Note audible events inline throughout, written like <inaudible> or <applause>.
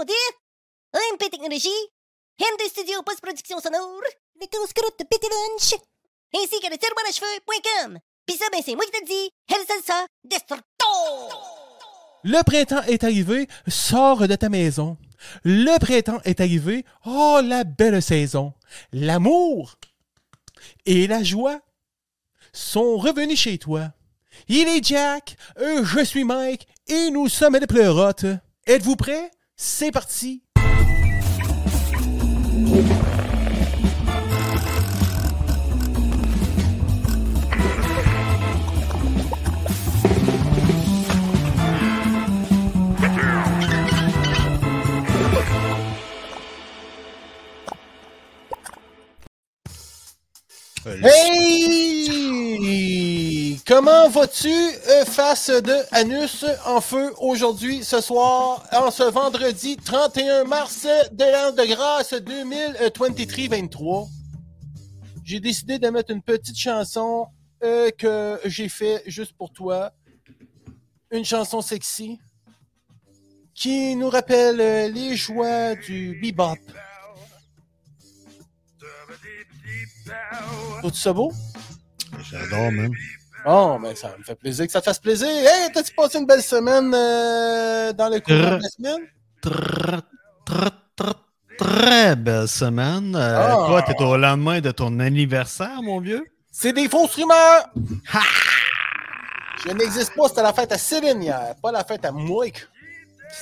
de MP Technologie, MD Studio Post-Production Sonore, le croûte de Petit Lunch, ainsi que le tiroir à cheveux.com. Pis ça, ben c'est moi qui te dis, El Salsa Destructo! Le printemps est arrivé, sors de ta maison. Le printemps est arrivé, oh la belle saison. L'amour et la joie sont revenus chez toi. Il est Jack, je suis Mike et nous sommes des pleurotes. Êtes-vous prêts? C'est parti! Hey! Comment vas-tu euh, face de Anus en feu aujourd'hui, ce soir, en ce vendredi 31 mars de l'an de grâce 2023-23? J'ai décidé de mettre une petite chanson euh, que j'ai fait juste pour toi. Une chanson sexy qui nous rappelle euh, les joies du bebop. Tout ça beau? J'adore, même. Oh, mais ça me fait plaisir que ça te fasse plaisir. Hey, t'as-tu passé une belle semaine euh, dans le cours de la semaine? Très, belle semaine. Euh, Ah. Toi, t'es au lendemain de ton anniversaire, mon vieux? C'est des fausses rumeurs! Je n'existe pas, c'était la fête à Céline hier, pas la fête à Mike.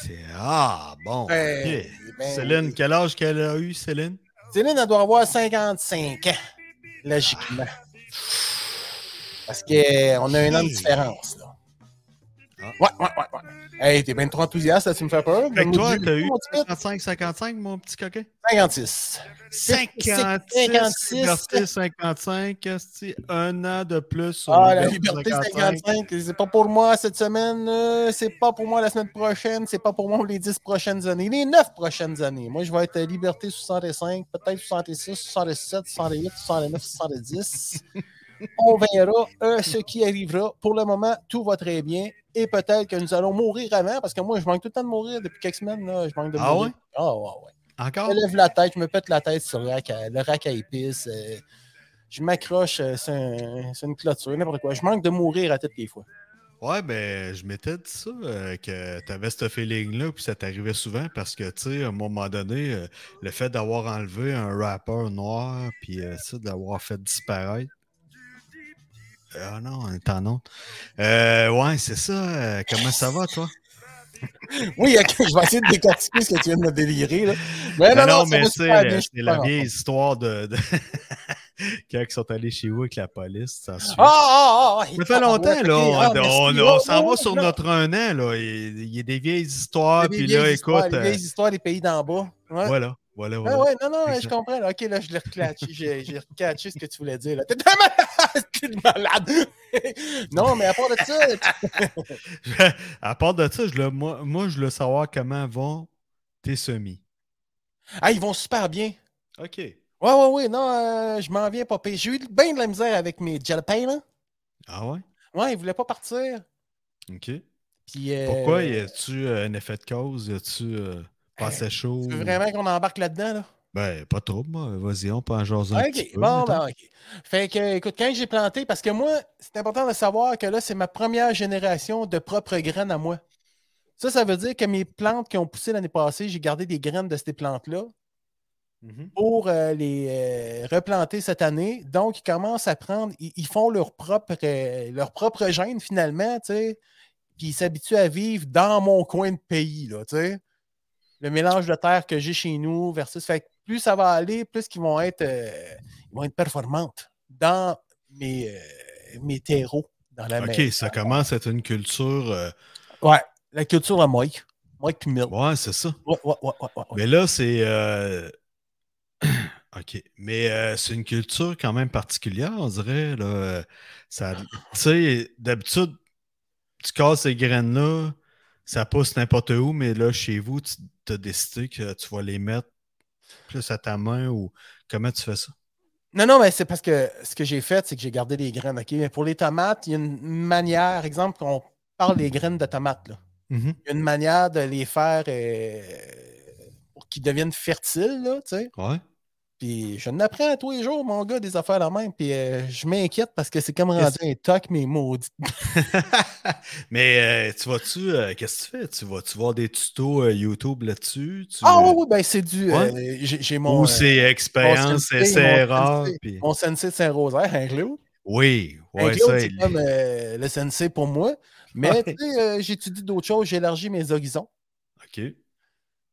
C'est... Ah, bon. Ben, ben, Céline, quel âge qu'elle a eu, Céline? Céline, elle doit avoir 55 ans, logiquement. Parce qu'on a un an de différence, là. Ah. Ouais, ouais, ouais, ouais. Hey, t'es bien trop enthousiaste, là, tu me fais peur. Fait que toi, t'as eu petit pit. 55-55, mon petit coquin? 56. 56 56. liberté 55, esti, un an de plus Ah, la Liberté liberté 55, c'est pas pour moi cette semaine, euh, c'est pas pour moi la semaine prochaine, c'est pas pour moi les 10 prochaines années, les 9 prochaines années. Moi, je vais être à liberté 65, peut-être 66, 67, 68, 69, 70. <laughs> On verra euh, ce qui arrivera. Pour le moment, tout va très bien. Et peut-être que nous allons mourir avant, parce que moi, je manque tout le temps de mourir depuis quelques semaines. Là, je manque de Ah mourir. ouais? Ah ouais, ouais. Encore? Je me lève la tête, je me pète la tête sur le rack à, le rack à épices. euh, je m'accroche euh, sur, un- sur une clôture, n'importe quoi. Je manque de mourir à toutes les fois. Ouais, ben, je m'étais dit ça, euh, que tu avais ce feeling-là, puis ça t'arrivait souvent parce que, tu sais, à un moment donné, euh, le fait d'avoir enlevé un rappeur noir, puis euh, ça, d'avoir fait disparaître. Ah non, on est en. Euh, ouais, c'est ça. euh, comment ça va, toi? Oui, je vais essayer de décortiquer ce que tu viens de me délirer. Là. Mais Non, mais euh, c'est la vieille histoire de. de- <laughs> Quand ils sont allés chez vous avec la police, ça. Ah, ah, ah! Ça fait longtemps, là. On, Ah, on- on- Oh, s'en oh, va sur non. notre un an, là. Il, il y a des vieilles histoires, Les puis vieilles là, histoires, écoute. Les euh, vieilles histoires des pays d'en bas. Ouais. voilà, voilà, Ah voilà. ouais, non, non, je comprends. là. Ok, là, je l'ai reclatché. J'ai recatché ce que tu voulais dire. T'es tellement <laughs> T'es malade. <laughs> non, mais à part de ça, <laughs> à part de ça, je le- moi, moi, je veux savoir comment vont tes semis. ah, ils vont super bien. OK. Ouais, ouais, ouais, non, euh, je m'en viens pas pire. J'ai eu bien de la misère avec mes jalapenos. Ah ouais? Ouais, ils voulaient pas partir. OK. Puis, euh, Pourquoi? Y a-tu euh, un effet de cause? Y a-tu assez chaud? Tu veux vraiment qu'on embarque là-dedans, là? Ben, pas trop, moi. Vas-y, on peut en jaser un petit Ok, peu. bon, ben, ok. Fait que, écoute, quand j'ai planté, parce que moi, c'est important de savoir que là, c'est ma première génération de propres graines à moi. Ça, ça veut dire que mes plantes qui ont poussé l'année passée, j'ai gardé des graines de ces plantes-là Mhm. pour euh, les euh, replanter cette année. Donc, ils commencent à prendre, ils, ils font leur propre, euh, leur propre gène finalement, tu sais, puis ils s'habituent à vivre dans mon coin de pays, là, tu sais. Le mélange de terre que j'ai chez nous versus. Fait que plus ça va aller, plus qu'ils vont être, euh, ils vont être performantes dans mes, euh, mes terreaux. Dans la OK, maison. ça commence à être une culture. euh, Ouais, la culture à Mike. Mike puis Mill. Ouais, c'est ça. Ouais, ouais, ouais. Mais là, c'est. <clears throat> OK. Mais euh, c'est une culture quand même particulière, on dirait. Là. Ça, tu sais, d'habitude, tu casses ces graines-là, ça pousse n'importe où, mais là, chez vous, tu as décidé que tu vas les mettre plus à ta main ou comment tu fais ça? Non, non, mais c'est parce que ce que j'ai fait, c'est que j'ai gardé les graines. OK? Mais pour les tomates, il y a une manière, exemple, qu'on parle des graines de tomates. Là. Mhm. Il y a une manière de les faire euh, pour qu'ils deviennent fertiles, là, tu sais. Ouais. Puis je n'apprends tous les jours, mon gars, des affaires la même. Puis euh, je m'inquiète parce que c'est comme rendu un toc, mais maudit. <laughs> <laughs> Mais euh, tu vas-tu, euh, qu'est-ce que tu fais? Tu vas-tu voir des tutos YouTube là-dessus? Tu- Ah oui, oui, ben c'est du. Ouais. j'ai mon. Ou c'est expérience, mon erreur? Mon sensei de Saint-Rosaire, Claude. Oui, ouais, c'est il- comme le sensei pour moi. Mais Ouais. tu sais, j'étudie d'autres choses, j'élargis mes horizons. OK.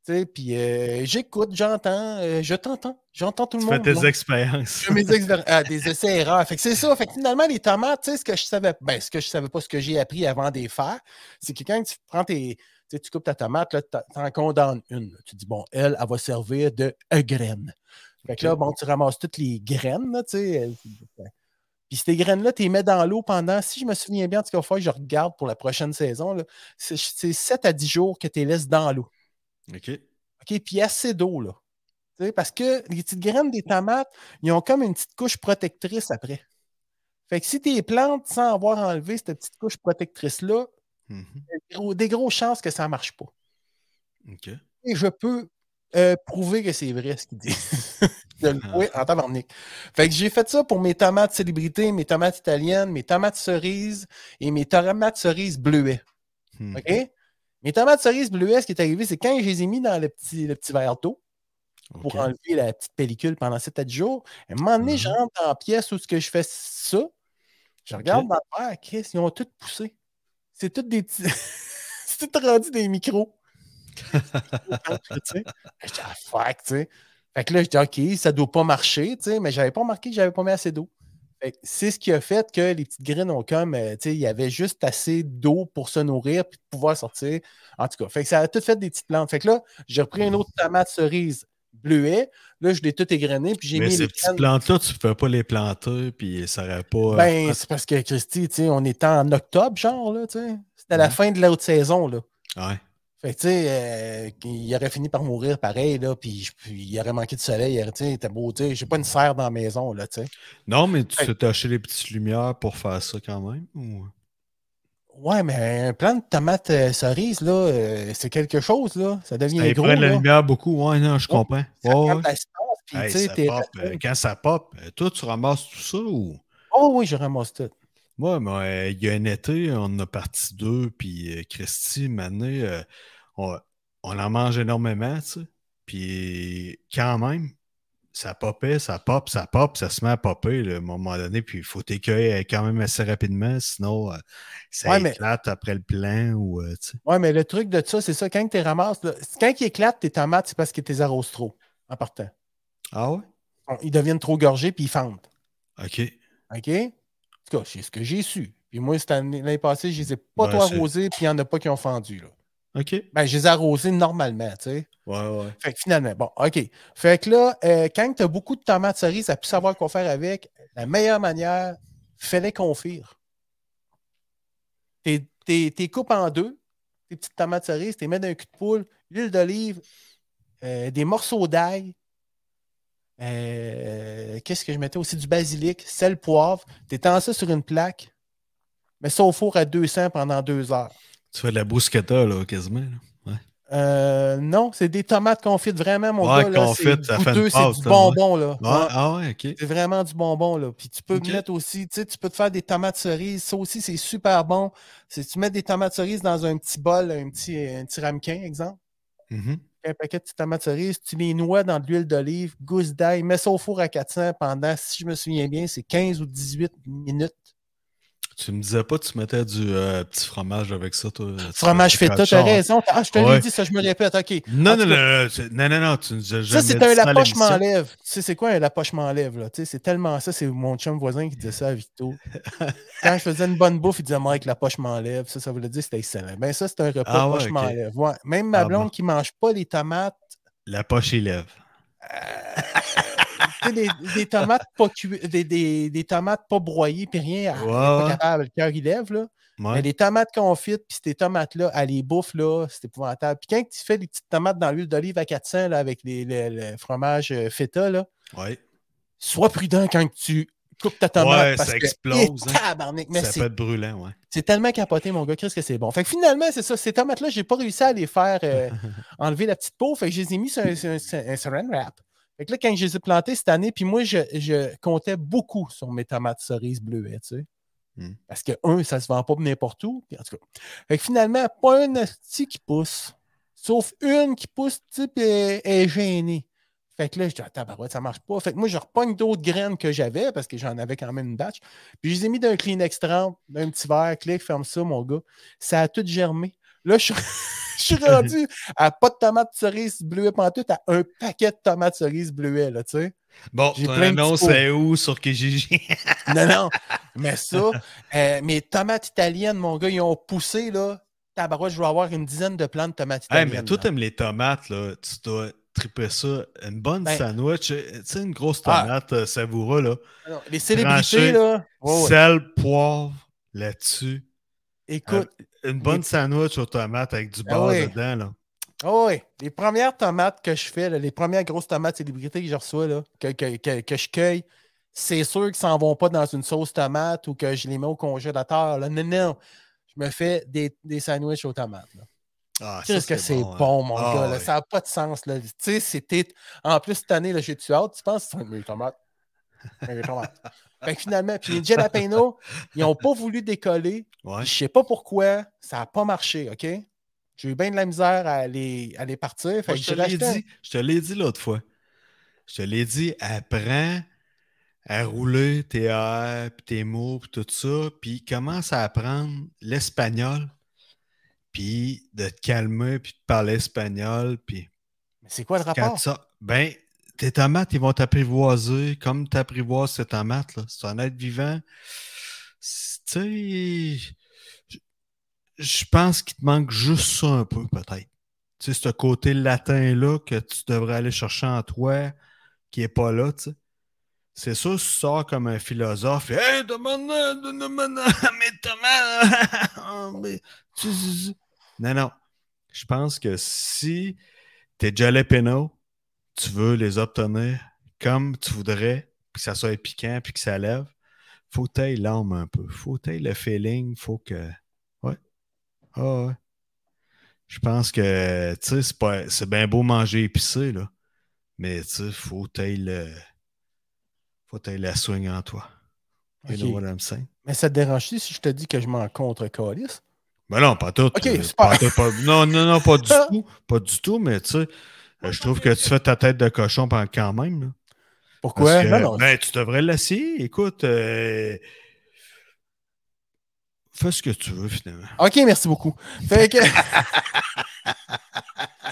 Tu Puis euh, j'écoute, j'entends, euh, je t'entends. J'entends tout le Tu fais monde. tes expériences. Je mes <laughs> ah, des essais erreurs. Fait que c'est ça. Fait que finalement, les tomates, tu sais, ce que je savais, ben, ce que je savais pas, ce que j'ai appris avant de les faire, c'est que quand tu prends tes, tu tu coupes ta tomate, là, t'en- t'en condamnes une. là. Tu dis, bon, elle, elle va servir de euh, graine. Fait que là, bon, tu ramasses toutes les graines, là, tu sais. Puis ces graines-là, tu les mets dans l'eau pendant, si je me souviens bien, en tout cas, je regarde pour la prochaine saison, c'est 7 à 10 jours que tu les laisses dans l'eau. OK. OK? Puis assez d'eau, là. Parce que les petites graines des tomates, ils ont comme une petite couche protectrice après. Fait que si tu les plantes sans avoir enlevé cette petite couche protectrice-là, des gros- des grosses chances que ça ne marche pas. OK. Et je peux euh, prouver que c'est vrai ce qu'il dit. <laughs> de le prouver en tabarnak. Fait que j'ai fait ça pour mes tomates célébrités, mes tomates italiennes, mes tomates cerises et mes tomates cerises bleuets. Hmm. OK? Mes tomates cerises bleuets, ce qui est arrivé, c'est quand je les ai mis dans le petit, le petit verre d'eau, pour enlever la petite pellicule pendant 7 à 10 jours. À un moment donné, je Mhm. rentre dans la pièce où ce que je fais ça. Je regarde dans le verre, Chris, ils ont tous poussé. C'est tous des petits. <laughs> c'est tout rendu des micros. <laughs> Je dis, ah, fuck, tu sais. Fait que là, je dis, OK, ça doit pas marcher, tu sais, mais j'avais pas remarqué que j'avais pas mis assez d'eau. C'est ce qui a fait que les petites graines ont comme, euh, tu sais, il y avait juste assez d'eau pour se nourrir puis de pouvoir sortir. En tout cas, fait que ça a tout fait des petites plantes. Fait que là, j'ai repris une autre tomate cerise bleuet. Là, je l'ai tout égrené puis j'ai mis ces les petites plantes-là, tu ne peux pas les planter, puis ça n'aurait pas. Ben, c'est parce que, Christy, tu sais, on était en octobre, genre, là, tu sais. C'était à la Mhm. fin de la haute saison, là. ouais. Fait que, tu sais, euh, il aurait fini par mourir pareil, là, puis, il aurait manqué de soleil, tu sais, était beau, tu sais. J'ai pas une serre dans la maison, là, tu sais. Non, mais tu t'es taché les petites lumières pour faire ça quand même? ou- Ouais, mais un plant de tomate euh, cerise, là, euh, c'est quelque chose, là. Ça devient Ça, ils gros, prennent la lumière beaucoup. Ouais, non, je comprends. Ça ouais. Hey, ça pop. Quand ça pop, toi, tu ramasses tout ça ou? Oh oui, je ramasse tout. Moi, mais, euh, il y a un été, on a parti deux, puis euh, Christy, maintenant, euh, on, on en mange énormément, tu sais. Puis quand même, ça popait, ça pop, ça pop, ça se met à popper là, à un moment donné, puis il faut t'écueillir quand même assez rapidement, sinon euh, ça Ouais, mais- éclate après le plan ou euh. Ouais, mais le truc de ça, c'est ça, quand tu ramasses, là, quand ils éclatent tes tomates, c'est parce que tu les arroses trop, en partant. Ah ouais? Ils deviennent trop gorgés, puis ils fendent. OK. OK? En tout cas, c'est ce que j'ai su. Puis moi, cette année- l'année passée, je les ai pas Ben, trop c'est- arrosés, puis il n'y en a pas qui ont fendu. Là. OK. Ben, je les ai arrosés normalement, tu sais. Ouais, ouais. Fait que finalement, bon, OK. Fait que là, euh, quand tu as beaucoup de tomates cerises, tu plus savoir quoi faire avec, la meilleure manière, fais-les confire. T'es t'es- t'es coupes en deux, tes petites tomates cerises, tu les mets dans un cul de poule, l'huile d'olive, euh, des morceaux d'ail. Euh, Qu'est-ce que je mettais aussi? Du basilic, sel, poivre. Tu étends ça sur une plaque, mets ça au four à 200 pendant deux heures. Tu fais de la bruschetta, là, quasiment. là. Euh, non, c'est des tomates confites vraiment, mon Ouais, gars. confites, c'est du bonbon, là. Ouais, Ouais. Ah ouais, OK. C'est vraiment du bonbon, là. Puis tu peux mettre aussi, tu sais, tu peux te faire des tomates cerises. Ça aussi, c'est super bon. Tu mets des tomates cerises dans un petit bol, un petit, un petit ramequin, exemple. Mhm. Un paquet de petites tomates cerises, tu les noies dans de l'huile d'olive, gousse d'ail, mets ça au four à 400 pendant, si je me souviens bien, c'est 15 ou 18 minutes. Tu me disais pas que tu mettais du euh, petit fromage avec ça, toi? Fromage feta, t'as raison. Ah, je te l'ai dit, ça, je me répète, OK. Non, non, non, non, non, non, non, tu nous as Ça, c'est un la poche m'enlève. Tu sais, c'est quoi un la poche m'enlève, là? Tu sais, c'est tellement ça, c'est mon chum voisin qui disait ça à Vito. <laughs> Quand je faisais une bonne bouffe, il disait, Mike, la poche m'enlève. Ça, ça voulait dire que c'était excellent. Ben, ça, c'est un repas Ah ouais, m'enlève. Ouais. Même ma Ah blonde bon. qui mange pas les tomates, La poche élève. sais, des, des tomates pas des, des, des tomates pas broyées, puis rien, Ouais, pas capable, le cœur, il lève, là. Mais les tomates confites, puis ces tomates-là, elle les bouffe, là, c'est épouvantable. Puis quand tu fais des petites tomates dans l'huile d'olive à 400, là, avec les, le, le fromage euh, feta, là, Ouais. sois prudent quand tu coupe ta tomate. Ouais, parce ça que- explose, Eh, hein. tabarnak, mais ça peut être brûlant, ouais. c'est tellement capoté, mon gars, qu'est-ce que c'est bon. Fait que finalement, c'est ça, ces tomates-là, j'ai pas réussi à les faire euh, <laughs> enlever la petite peau. Fait que je les ai mis sur un, sur un- sur un saran wrap. Fait que là, quand je les ai plantés cette année, puis moi, je, je comptais beaucoup sur mes tomates cerises bleuets, tu sais. Hmm. Parce que, un, ça se vend pas n'importe où. puis en tout cas. Fait que finalement, pas un petit qui pousse. Sauf une qui pousse, tu sais, elle elle est gênée. Fait que là, je dis, attends, bah ça marche pas. Fait que moi, je repogne d'autres graines que j'avais parce que j'en avais quand même une batch. Puis je les ai mis d'un Kleenex 30, d'un petit verre, clic, ferme ça, mon gars. Ça a tout germé. Là, je suis, <laughs> je suis rendu à pas de tomates cerises bleuets pantoute, à un paquet de tomates cerises bleuets, là, tu sais. Bon, ton annonce est où sur Kijiji? <laughs> Non, non. Mais ça, euh, mes tomates italiennes, mon gars, ils ont poussé, là. Tabarouette, je vais avoir une dizaine de plantes de tomates hey, italiennes. mais toi, t'aimes les tomates, là. Tu dois triper ça. Une bonne Ben- sandwich. euh, Tu sais, une grosse Ah. tomate euh, savoura, là. Ah non, Les célébrités, là. ouais. Sel, poivre là-dessus. Écoute, Une bonne Les- sandwich aux tomates avec du Ah beurre oui. dedans, là. Oh oui, les premières tomates que je fais, là, les premières grosses tomates célébrités que je reçois, là, que, que- que- que je cueille, c'est sûr qu'ils s'en vont pas dans une sauce tomate ou que je les mets au congélateur. Là. Non, non. Je me fais des, des sandwichs aux tomates. là. Ah, Qu'est-ce que c'est hein. bon, mon Ah, gars. là. Ça n'a pas de sens. Là. Tu sais, c'était. En plus, cette année, j'ai tué hâte. Tu penses? Que c'est mes tomates? Mes tomates. Fait que finalement, puis les jalapeno, <laughs> ils n'ont pas voulu décoller. Ouais. Je sais pas pourquoi. Ça n'a pas marché, OK? J'ai eu bien de la misère à les, à les partir. Fait Moi, que je te dit, je te l'ai dit l'autre fois. Je te l'ai dit, apprends à rouler tes R, puis tes mots, puis tout ça, puis commence à apprendre l'espagnol, puis de te calmer, puis de parler espagnol, puis Mais c'est quoi le rapport? ça, ben, tes tomates, ils vont t'apprivoiser comme tu apprivoises ces tomates, là. C'est un être vivant. Tu sais, je- pense qu'il te manque juste ça un peu, peut-être. Tu sais, ce côté latin-là que tu devrais aller chercher en toi, qui n'est pas là, tu sais. C'est sûr, tu sors comme un philosophe, Hey, tomates. Ah, mais tu- Non, non. Je pense que si tes jalapeno, tu veux les obtenir comme tu voudrais, puis que ça soit piquant, puis que ça lève, faut que tu l'âme un peu. Faut que tu le feeling, faut que. Ouais. Ah ouais. Je pense que, tu sais, c'est pas- c'est bien beau manger épicé, là. Mais, tu sais, faut que tu le. Faut que la swing en toi. You Ok. know what I'm saying? Mais ça te dérange-tu si je te dis que je m'en contre calice? Ben non, pas tout. Ok, euh, super. pas tout, pas- non, non, non, pas du <laughs> tout. Pas du tout, mais tu sais, je trouve que tu fais ta tête de cochon quand même. là. Pourquoi? Que, Non, non. ben, tu devrais l'essayer. Écoute, euh, fais ce que tu veux finalement. OK, merci beaucoup. Fait que. <laughs>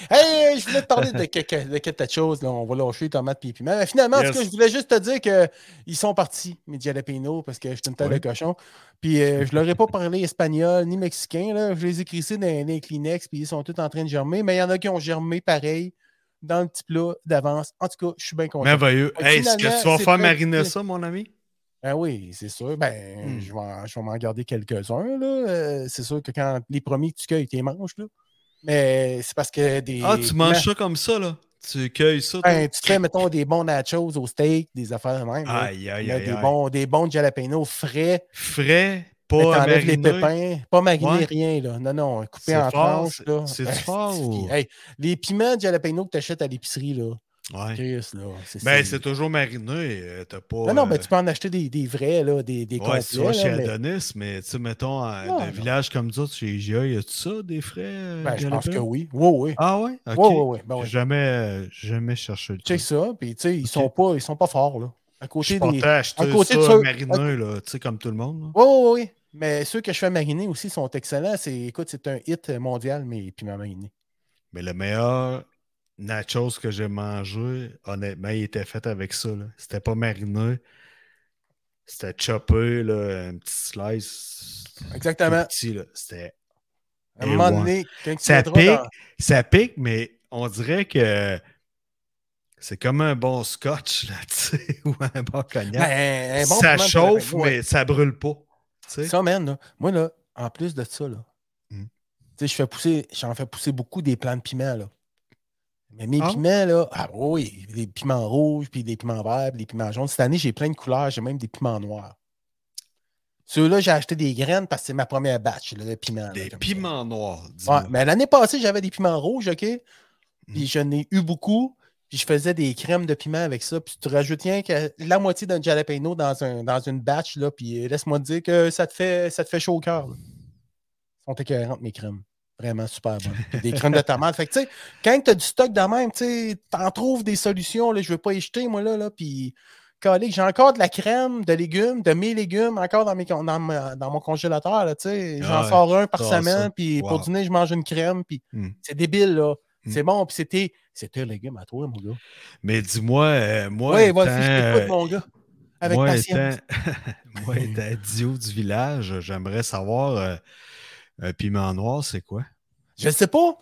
hey, je voulais te parler de quelque, de quelque chose. Là. On va lâcher tomates et piments. Mais finalement, en Yes. tout cas, je voulais juste te dire qu'ils sont partis, mes jalapeno, parce que je suis une tête Oui. de cochon. Puis euh, je leur ai pas parlé espagnol ni mexicain. Là. Je les ai crissés dans, dans les Kleenex, puis ils sont tous en train de germer. Mais il y en a qui ont germé pareil dans le petit plat d'avance. En tout cas, je suis bien content. Merveilleux. Hey, est-ce que tu vas faire mariner ça, mon ami? Ben oui, c'est sûr. Ben, Hmm. je vais, je vais m'en garder quelques-uns. là. Euh, c'est sûr que quand les premiers que tu cueilles, tu les manges. Là. Mais c'est parce que des. Ah, tu manges ça comme ça, là? Tu cueilles ça? Ben, tu fais, mettons, des bons nachos au steak, des affaires de même. Aïe, aïe, aïe, des, bons, des bons jalapeno frais. Frais, pas T'enlèves les mariné. pépins. Pas mariner, Ouais. rien. Là. Non, non, coupé en fort, tranches. c'est- Euh, fort ou- Hey, les piments de jalapeno que tu achètes à l'épicerie, là. Ouais. Chris, là. c'est- Ben, c'est- toujours mariné. euh, T'as pas. Non, non, ben, euh, tu peux en acheter des, des vrais, là, des, des Ouais, si tu vas complets. chez là, mais- Adonis, mais tu sais, mettons, à Non, un non. village comme ça, chez IGA, y a-tu ça, des frais? euh, Ben, je pense que oui. Oui, oui. Ah ouais? Ok. Oui, oui, oui. Ben, oui. J'ai Jamais, euh, jamais cherché le Check ça, puis tu sais, ils Ok. sont pas, ils sont pas forts, là. À côté des. à côté de ceux- mariné, là, tu sais, comme tout le monde. Oui, oui, oui. Mais ceux que je fais mariner aussi sont excellents. C'est, écoute, c'est un hit mondial, mais piment mariné. Mais le meilleur nachos que j'ai mangé, honnêtement, il était fait avec ça. là. C'était pas mariné. C'était choppé, là, un petit slice. Exactement. petit, là. C'était À un moment donné, Ça pique, dans- ça pique, mais on dirait que c'est comme un bon scotch, là, <laughs> tu sais, ou un bon cognac. Ben, un bon ça de chauffe, mais ça brûle pas. Ça, man, là, moi, là, en plus de ça, là, tu sais, je fais pousser, j'en fais pousser beaucoup des plants de piment, là. Mais mes Ah. piments, là, ah oui, des piments rouges, puis des piments verts, puis des piments jaunes. Cette année, j'ai plein de couleurs, j'ai même des piments noirs. Ceux-là, j'ai acheté des graines parce que c'est ma première batch, là, de piments. Des piments noirs, Ouais, mais l'année passée, j'avais des piments rouges, OK? Mm. Puis j'en ai eu beaucoup. Puis je faisais des crèmes de piment avec ça. Puis tu rajoutes rien que la moitié d'un jalapeno dans, un, dans une batch, là. Puis laisse-moi te dire que ça te fait, ça te fait chaud au cœur. Ils sont écœurantes, mes crèmes. Vraiment super bonnes. Des crèmes de tomate. Fait que, tu sais, quand tu as du stock de même, tu sais, t'en trouves des solutions. Là, je veux pas y jeter, moi, là. là puis, j'ai encore de la crème, de légumes, de mes légumes, encore dans, mes, dans, ma- dans mon congélateur, là, tu sais. J'en Ouais, sors un par semaine. Puis pour dîner, je mange une crème. Puis Hmm. c'est débile, là. Hmm. C'est bon. Puis c'était, c'était un légume à toi, mon gars. Mais dis-moi, euh, moi, Oui, je t'écoute, mon gars. Avec moi, patience. étant, <laughs> moi, étant Dio du village, j'aimerais savoir euh, un piment noir, c'est quoi? Je sais pas.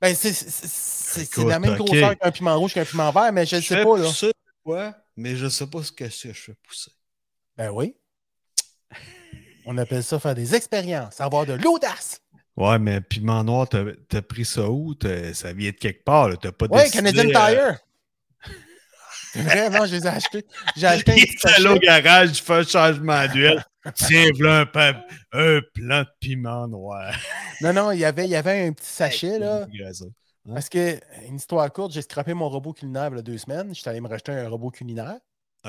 Ben, c'est, la même grosseur qu'un piment rouge qu'un piment vert, mais je ne sais pas, là. pousser quoi, mais je sais pas ce que c'est que je fais pousser. Ben oui. On appelle ça faire des expériences, avoir de l'audace. Ouais, mais piment noir, t'as pris ça où? T'as- Ça vient de quelque part. T'as pas Oui, décidé, Canadian euh, Tire. C'est vrai, non, je les ai achetés. J'ai <laughs> acheté un petit au garage, il fait un changement d'huile. Tiens, voilà un, pa- un plant de piment noir. <laughs> Non, non, il y avait, il y avait un petit sachet, là. Graisseux. Parce que, une histoire courte, j'ai scrappé mon robot culinaire il y a deux semaines. J'étais allé me racheter un robot culinaire.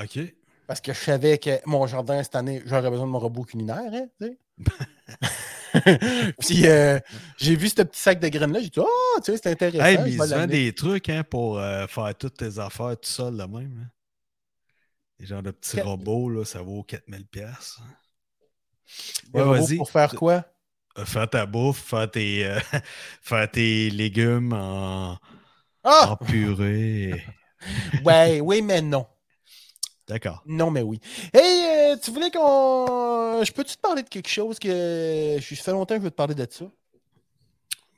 OK. Parce que je savais que mon jardin, cette année, j'aurais besoin de mon robot culinaire. Hein. <laughs> Puis euh, j'ai vu ce petit sac de graines-là. J'ai dit, oh, tu sais, c'est intéressant. Hey, mais ils vendent des trucs hein, pour euh, faire toutes tes affaires tout seul, là même. hein. Des genres de petits Quatre- robots, là, ça vaut 4000$. piastres. Des Ouais, vas-y. Pour faire quoi? Euh, Faire ta bouffe, faire tes, euh, <laughs> faire tes légumes en, en Ah! purée. <laughs> Ouais, oui, mais non. D'accord. Non, mais oui. Hey, tu voulais qu'on. Je peux-tu te parler de quelque chose que. Je fait longtemps que je veux te parler de ça?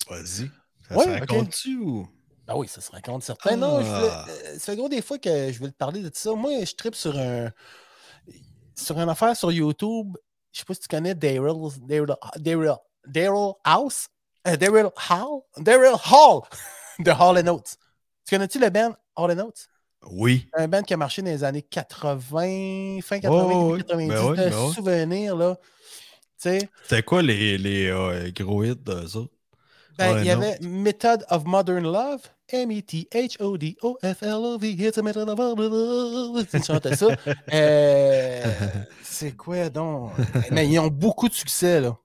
Vas-y. Ça Ouais, se raconte-tu ou? Ah oui, ça se raconte certain. Non, je voulais- Ah. euh, ça fait gros des fois que je veux te parler de ça. Moi, je tripe sur un. Sur une affaire sur YouTube. Je sais pas si tu connais Daryl. Daryl. Daryl. Daryl House? Euh, Daryl Hall? Daryl Hall. <laughs> de Hall Oates. Tu connais-tu le band Hall Oates? Oui. un band qui a marché dans les années 80, fin 80, Ouais, début ouais, 90, ben ouais, de ben ouais. souvenirs, là. Tu sais, C'était quoi les, les euh, gros hits d'eux autres? ben, il y avait Method of Modern Love, M-E-T-H-O-D-O-F-L-O-V, It's a method of modern love. Tu chantais ça. <laughs> Euh, c'est quoi donc? Mais ils ont beaucoup de succès, là.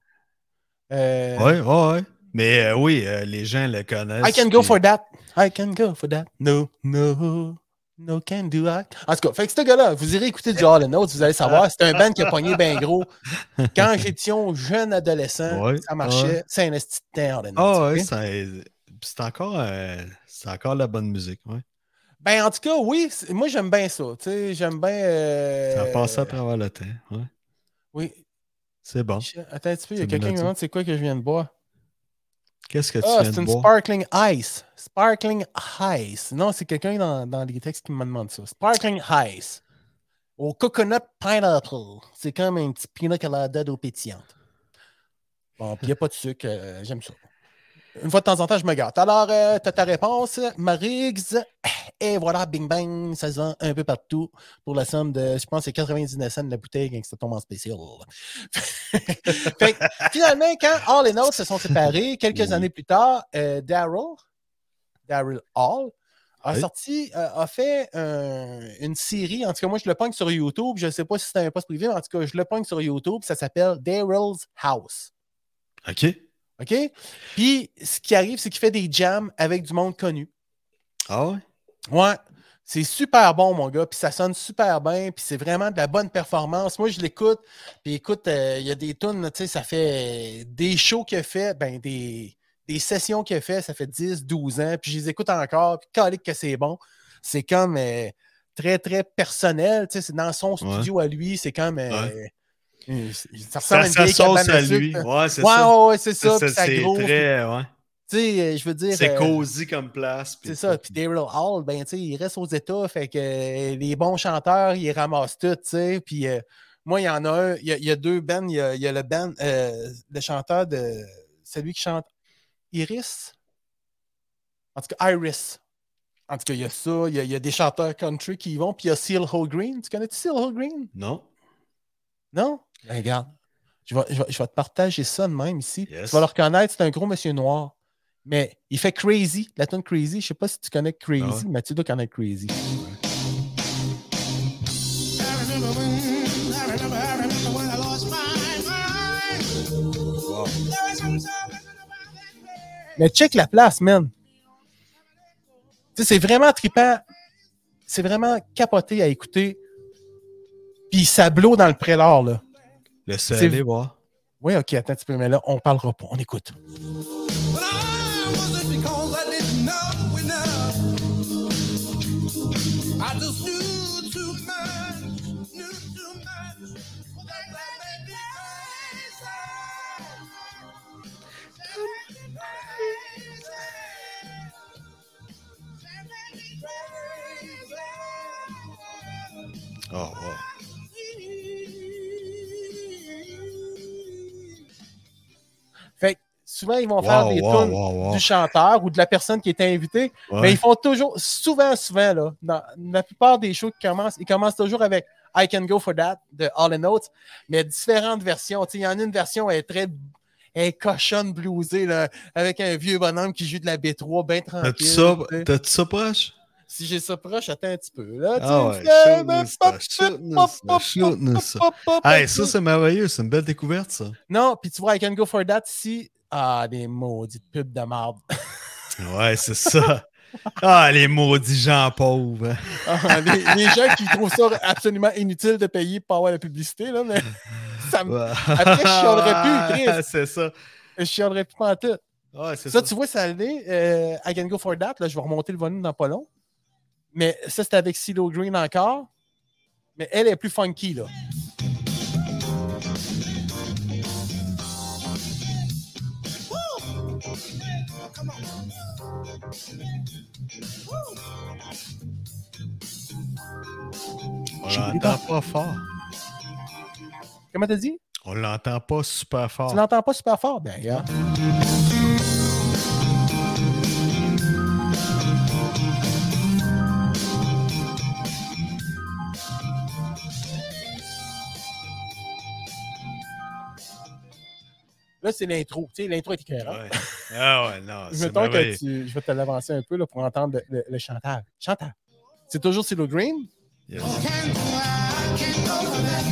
Euh, Ouais, ouais, ouais. Mais euh, oui, les gens le connaissent. I can go for that. I can go for that. No, no, no can do that. En tout cas, fait que ce gars-là, vous irez écouter du Hall Oates, vous allez savoir. C'est un band qui a pogné bien <laughs> gros. Quand j'étais jeune adolescent, Ouais, ça marchait. ouais. C'est un esti de Ah ouais, c'est encore, euh, encore la bonne musique. Ouais. Ben, en tout cas, oui, moi, j'aime bien ça. Tu sais, j'aime bien. euh, Ça a passé à travers le temps. Ouais. Oui. C'est bon. Attends un petit peu, il y a quelqu'un qui me demande c'est quoi que je viens de boire? Qu'est-ce que tu Ah, c'est une boire? Sparkling Ice. Sparkling Ice. Non, c'est quelqu'un dans, dans les textes qui me demande ça. Sparkling Ice. Au coconut pineapple. C'est comme un petit pina colada d'eau pétillante. Bon, puis il n'y a pas de sucre. euh, J'aime ça. Une fois de temps en temps, je me gâte. Alors, euh, t'as ta réponse, Mariggs. Et voilà, bing bang, ça se vend un peu partout pour la somme de, je pense, c'est 99 cents de la bouteille quand ça tombe en spécial. <laughs> Fait finalement, quand Hall et Oates se sont séparés, quelques Oui. années plus tard, euh, Daryl, Daryl Hall, a Oui. sorti, euh, a fait un- une série. En tout cas, moi, je le pogne sur YouTube. Je ne sais pas si c'est un post privé, mais en tout cas, je le pogne sur YouTube. Ça s'appelle Daryl's House. OK. OK? Puis, ce qui arrive, c'est qu'il fait des jams avec du monde connu. Ah ouais? Ouais. C'est super bon, mon gars. Puis ça sonne super bien. Puis c'est vraiment de la bonne performance. Moi, je l'écoute. Puis écoute, euh, il y a des tunes, tu sais, ça fait des shows qu'il a fait, ben des, des sessions qu'il a fait, ça fait 10, 12 ans. Puis je les écoute encore. Puis calique que c'est bon. C'est comme euh, très, très personnel. Tu sais, c'est dans son studio à lui. C'est comme. euh, Ouais. euh, ça ressemble à Ça, une ça sauce à lui. Ouais, c'est Ouais, ça. ouais, ouais, c'est ça. c'est très. Ouais. Tu sais, euh, je veux dire. C'est euh, cosy comme place. c'est ça. Puis Daryl Hall, ben, tu sais, il reste aux États, fait que euh, les bons chanteurs, ils ramassent tout, tu sais. Puis euh, moi, il y en a un, il y a, il y a deux bands. Il y a, il y a le band, euh, le chanteur de celui qui chante Iris? En tout cas, Iris. En tout cas, il y a ça. Il y a, il y a des chanteurs country qui y vont. Puis il y a Seal Green. Tu connais-tu Seal Green? Non. Non? Ben, regarde. Je vais, je, vais, je vais te partager ça de même ici. Yes. Tu vas le reconnaître. C'est un gros monsieur noir. Mais il fait Crazy. La tune Crazy. Je sais pas si tu connais Crazy, Ah ouais. mais tu dois connaître Crazy. Mais check la place, man. Tu sais, c'est vraiment trippant. C'est vraiment capoté à écouter. Puis ça dans le prélat, là. Le C'est- aller voir. Oui, ok, attends un petit peu, mais là, on parlera pas. On écoute. Oh, wow. Fait que souvent, ils vont faire des wow, tunes du chanteur ou de la personne qui était invitée. Ouais. Mais ils font toujours, souvent, souvent, là, dans la plupart des shows qui commencent, ils commencent toujours avec I Can Go For That de All and Oates, mais différentes versions. Il y en a une version, elle est très est cochonne bluesée, là, avec un vieux bonhomme qui joue de la B3 bien tranquille. T'as-tu ça, t'as-tu ça proche? Si j'ai ça proche, attends un petit peu. Là, Ah ouais, ça. Hey, ça, c'est merveilleux. C'est une belle découverte, ça. Non, puis tu vois, I Can Go For That ici. Ah, des maudites pubs de marde. Ouais, c'est ça. Ah, les maudits gens pauvres. Ah, les, les gens qui trouvent ça absolument inutile de payer pour avoir la publicité, là, mais <laughs> ça me. Après, je chialerais plus, <laughs> Chris. C'est ça. Je chialerais plus en tout. Ouais, c'est Ça, ça. tu vois, ça allait. Euh, I can go for that. Là, je vais remonter le volume dans pas long. Mais ça, c'était avec CeeLo Green encore. Mais elle est plus funky, là. On l'entend pas fort. Comment t'as dit? On l'entend pas super fort. Tu l'entends pas super fort? Ben, regarde. Là, c'est l'intro. Tu sais, l'intro est éclairante. Ouais. Ah ouais, non. <laughs> Mettons que tu, je vais te l'avancer un peu là, pour entendre le, le, le chantage. Chantage. C'est toujours CeeLo Green? Yes. I can't go for for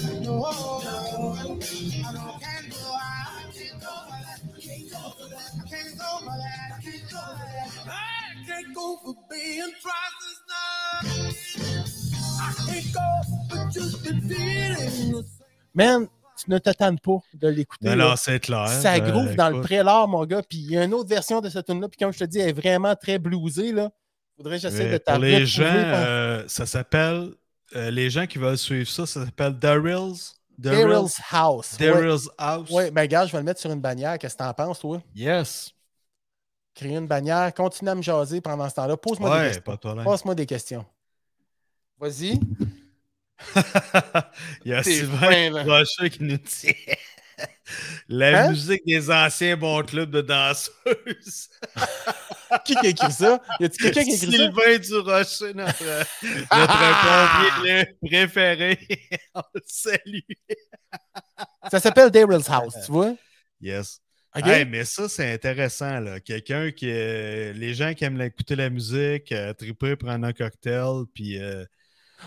for for for for being trusted now. I can't go Man, tu ne t'attends pas de l'écouter. Non, là. non, c'est clair. Ça Euh, groove dans le prélat, mon gars. Puis il y a une autre version de cette tune-là. Puis comme je te dis, elle est vraiment très bluesée. Là. Faudrait que j'essaie de Pour t'arrêter. les gens, euh, ça s'appelle. euh, les gens qui veulent suivre ça, ça s'appelle Daryl's. Daryl's House. Ouais. Daryl's House. Ouais, ben gars, je vais le mettre sur une bannière. Qu'est-ce que t'en penses, toi? Yes. Créer une bannière, continue à me jaser pendant ce temps-là. Pose-moi des questions. Passe-moi des questions. Vas-y. <laughs> Il y a Sylvain fin. Rocher qui nous dit <laughs> La Hein? musique des anciens bons clubs de danseuses. <laughs> Qui a écrit ça? Y a-tu quelqu'un qui a écrit ça? Sylvain Durocher, notre, notre pompier préféré. On le salue. Ça s'appelle Daryl's House, tu vois? Yes. Hey, mais ça, c'est intéressant. là. Quelqu'un qui. euh, les gens qui aiment écouter la musique, euh, triper, prendre un cocktail, puis. euh,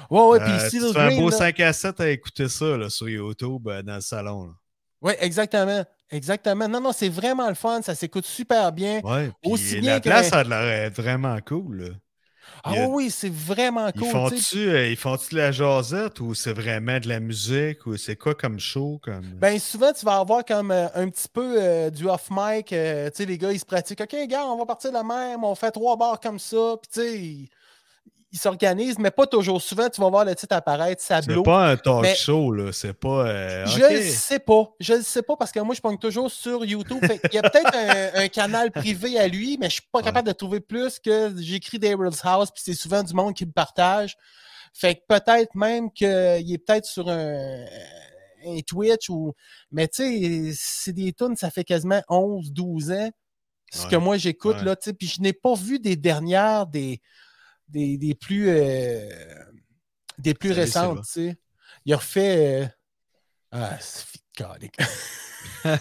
ouais, ouais, puis euh, un beau là- 5 à 7 à écouter ça là, sur YouTube euh, dans le salon. là. Oui, exactement. Exactement. Non, non, c'est vraiment le fun. Ça s'écoute super bien. Ouais, Aussi la bien que- place, ça a l'air vraiment cool. là. Ah a- oui, c'est vraiment cool. font-tu euh, ils font-tu de la jasette ou c'est vraiment de la musique ou c'est quoi comme show? Comme... Ben souvent, tu vas avoir comme euh, un petit peu euh, du off-mic. euh, tu sais, les gars, ils se pratiquent. OK, gars, on va partir de la même, on fait trois bars comme ça. Puis tu sais, ils s'organisent, mais pas toujours. Souvent, tu vas voir le titre apparaître, ça c'est pas un talk mais- show, là. C'est pas. euh, Je le sais pas. Je le sais pas parce que moi, je pogne toujours sur YouTube. Il y a peut-être un, <laughs> un canal privé à lui, mais je suis pas Ouais. capable de trouver plus que j'écris Daryl's House, puis c'est souvent du monde qui le partage. Fait que peut-être même qu'il est peut-être sur un, un Twitch ou. Mais tu sais, c'est des tunes, ça fait quasiment 11, 12 ans. Ce Ouais. que moi j'écoute, Ouais. là, tu sais. Puis je n'ai pas vu des dernières, des, des, des plus. euh, des plus Salut, récentes, tu sais. Il a refait. euh, Ah, c'est. <laughs>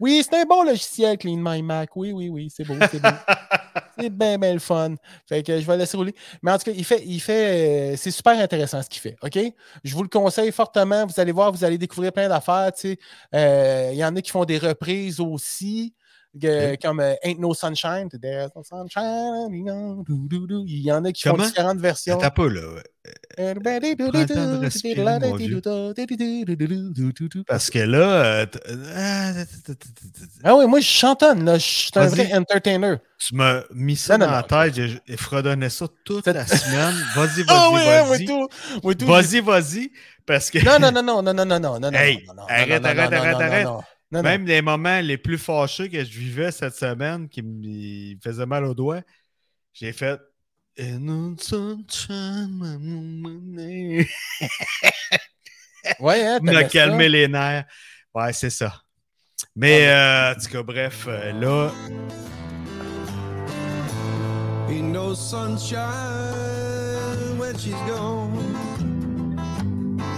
Oui, c'est un bon logiciel, Clean My Mac. Oui, oui, oui, c'est beau, c'est beau. <laughs> c'est bien, bien le fun. Fait que je vais laisser rouler. Mais en tout cas, il fait, il fait, euh, c'est super intéressant ce qu'il fait. OK? Je vous le conseille fortement. Vous allez voir, vous allez découvrir plein d'affaires. Euh, Il y en a qui font des reprises aussi. Que-. Comme euh, Ain't No Sunshine. There's no sunshine. Il y en a qui Comment? font différentes versions. T'as pas là. Parce que là. euh, ah, Ah oui, moi je chantonne, là. Je suis un vrai entertainer. Tu m'as mis ça Non, non, dans la non. tête. J'ai j'ai fredonné ça toute la semaine. Vas-y, vas-y, Ah oui, hein, vas-y. Moi tout. Vas-y, vas-y. Parce que Non, non, non, non, non, non, non, non, non, non. Hey, non, non, arrête, non, arrête, non, arrête, non, arrête. Non, non, non, même les moments les plus fâchés que je vivais cette semaine qui me faisaient mal aux doigts, j'ai fait. In the sunshine, my money. Ouais, hein, <laughs> ça? calmé les nerfs. Ouais, c'est ça. Mais, euh, en tout cas, bref, euh, là, Ain't no sunshine when she's gone.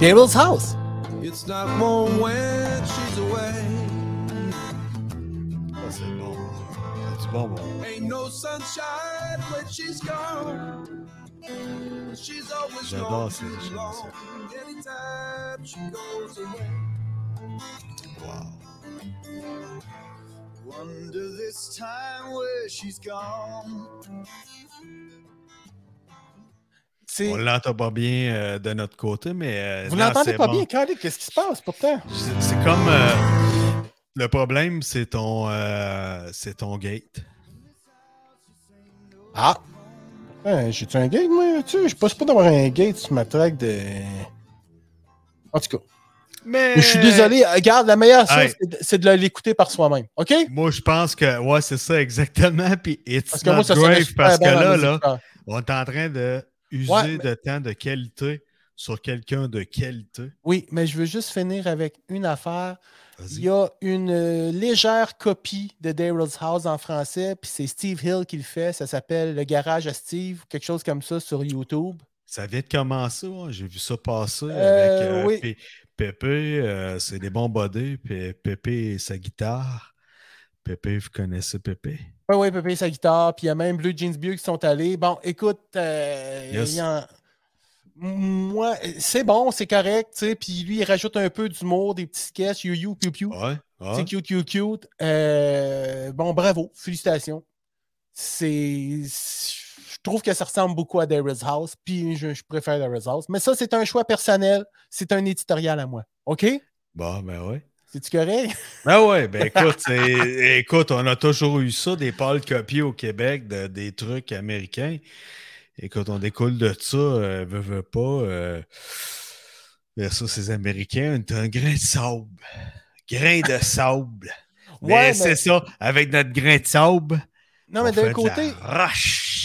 Gable's House. It's not warm when she's away. Bon, bon. Ain't no sunshine when she's gone. She's always J'adore gone ces too chansons. long. Anytime she goes away. Wow. Wonder this time where she's gone. C'est- On l'entend pas bien euh, de notre côté, mais. euh, Vous non, l'entendez c'est pas bon. bien, Calique? Qu'est-ce qui se passe pourtant? C'est c'est comme. euh, le problème, c'est ton, euh, c'est ton gate. Ah! Hein, J'ai-tu un gate, moi? Tu sais, je pense pas d'avoir un gate sur ma track de. En tout cas, Mais. je suis désolé. Regarde, la meilleure chose, Hey. c'est de- l'écouter par soi-même. OK? Moi, je pense que. Ouais, c'est ça, exactement. Puis, it's Parce que not moi, ça grave parce que là, là, écouteurs. on est en train de user Ouais, mais- de temps de qualité sur quelqu'un de qualité. Oui, mais je veux juste finir avec une affaire. Il y a une euh, légère copie de Daryl's House en français, puis c'est Steve Hill qui le fait. Ça s'appelle Le Garage à Steve, quelque chose comme ça sur YouTube. Ça vient de commencer, ouais. j'ai vu ça passer Euh, avec euh, oui. Pépé, c'est des bons bodés, puis Pépé et sa guitare. Pépé, vous connaissez Pépé? Oui, oui, Pépé sa guitare, puis il y a même Blue Jeans Bleu qui sont allés. Bon, écoute, Yes. il y en- moi, c'est bon, c'est correct, tu sais, puis lui, il rajoute un peu d'humour, des petits sketchs, you, you, piu, piu. Ouais. ouais. C'est cute, cute, cute. Euh, bon, bravo, félicitations. C'est. Je trouve que ça ressemble beaucoup à Daryl's House, puis je, je préfère Daryl's House. Mais ça, c'est un choix personnel. C'est un éditorial à moi. OK? Bon, ben ouais. C'est-tu correct? <laughs> Ben ouais, ben écoute, écoute, on a toujours eu ça, des pâles copies au Québec de, des trucs américains. Écoute, on découle de ça, euh, veut, veut pas. Euh, versus ces Américains, on est un grain de sable. Grain de <laughs> sable. mais Ouais, mais- c'est ça, avec notre grain de sable. Non, on mais d'un côté,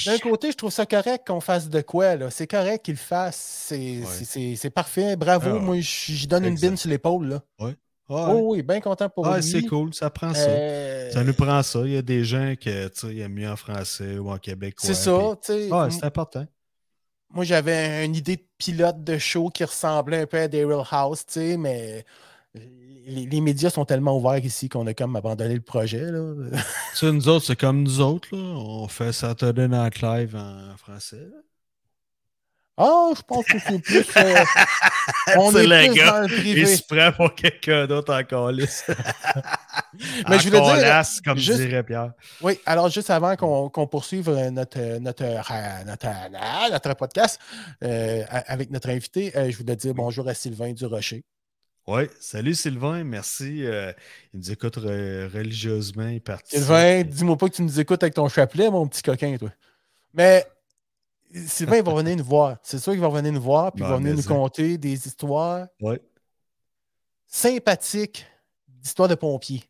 d'un côté, je trouve ça correct qu'on fasse de quoi, là. C'est correct qu'il fasse. C'est parfait. Bravo. Ah. Moi, je je donne une bine sur l'épaule, là. Ouais. Oh oui, bien content pour Ah, lui. c'est cool, ça prend ça. Euh, Ça nous prend ça. Il y a des gens ils aiment mieux en français ou en québécois. C'est ça, sais. Ah, c'est important. Moi, j'avais une idée de pilote de show qui ressemblait un peu à Daryl House, tu sais, mais les, les médias sont tellement ouverts ici qu'on a comme abandonné le projet. Là. <laughs> Tu sais, nous autres, c'est comme nous autres. Là. On fait Saturday Night Live en français. là. Ah, je pense que c'est plus. euh, <laughs> on est plus gars, dans le privé. Il se prend pour quelqu'un d'autre encore lisse. <laughs> Mais je voulais dire, Colasse, comme juste- dirait Pierre. Oui, alors juste avant qu'on poursuive euh, notre, notre, euh, notre, notre podcast euh, avec notre invité, euh, je voulais dire bonjour à Sylvain Durocher. Oui, salut Sylvain, merci. euh, il nous écoute re- religieusement, il. Sylvain, dis-moi pas que tu nous écoutes avec ton chapelet, mon petit coquin, toi. Mais Sylvain, il va venir nous voir. C'est sûr qu'il va venir nous voir, puis il va venir nous ça. conter des histoires Ouais. sympathiques d'histoires de pompiers.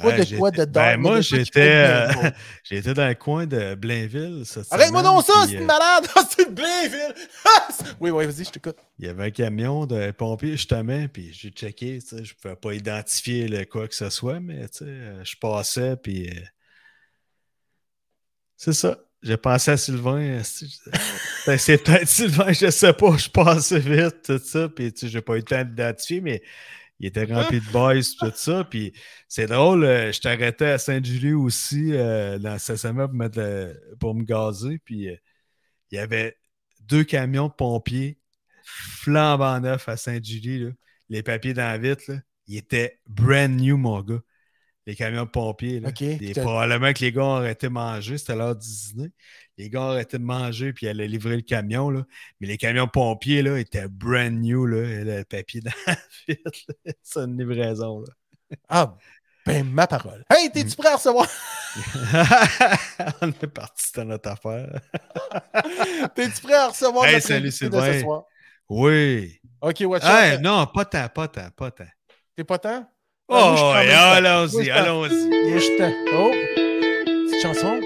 Toi, de quoi de Ben, moi, j'étais euh, <laughs> j'étais dans le coin de Blainville. Arrête-moi donc ça, c'est euh, une malade! <laughs> c'est Blainville! <laughs> oui, oui, vas-y, je t'écoute. Il y avait un camion de pompiers, justement, puis j'ai checké, je ne pouvais pas identifier le quoi que ce soit, mais euh, je passais, puis euh, c'est ça. J'ai pensé à Sylvain. disais, Ben, c'est peut-être Sylvain, je sais pas, je passais vite, tout ça, puis tu sais, j'ai pas eu le temps d'identifier, mais il était rempli de boys, tout ça, puis c'est drôle, euh, je t'arrêtais à Saint-Julie aussi, euh, dans le stationnement pour, me gazer, puis euh, il y avait deux camions de pompiers flambant neufs à Saint-Julie, les papiers dans la vitre, ils étaient brand new, mon gars. Les camions de pompiers. Là. OK, Et puis t'as- probablement que les gars ont arrêté de manger, c'était l'heure du dîner. Les gars ont arrêté de manger puis ils allaient livrer le camion. Là. Mais les camions de pompiers là, étaient brand new. Là, et le papier dans la là. <laughs> C'est une livraison. Là. Ah, ben, ma parole. Hey, t'es-tu prêt à recevoir? <laughs> <laughs> On est parti dans notre affaire. T'es-tu prêt à recevoir Hey, notre salut, Sylvain. ce soir? Oui. OK, watch Hey, out. non, pas tant, pas tant, pas tant. T'es pas temps? Oh. Moi, allons-y, allons-y. Oh! Petite chanson.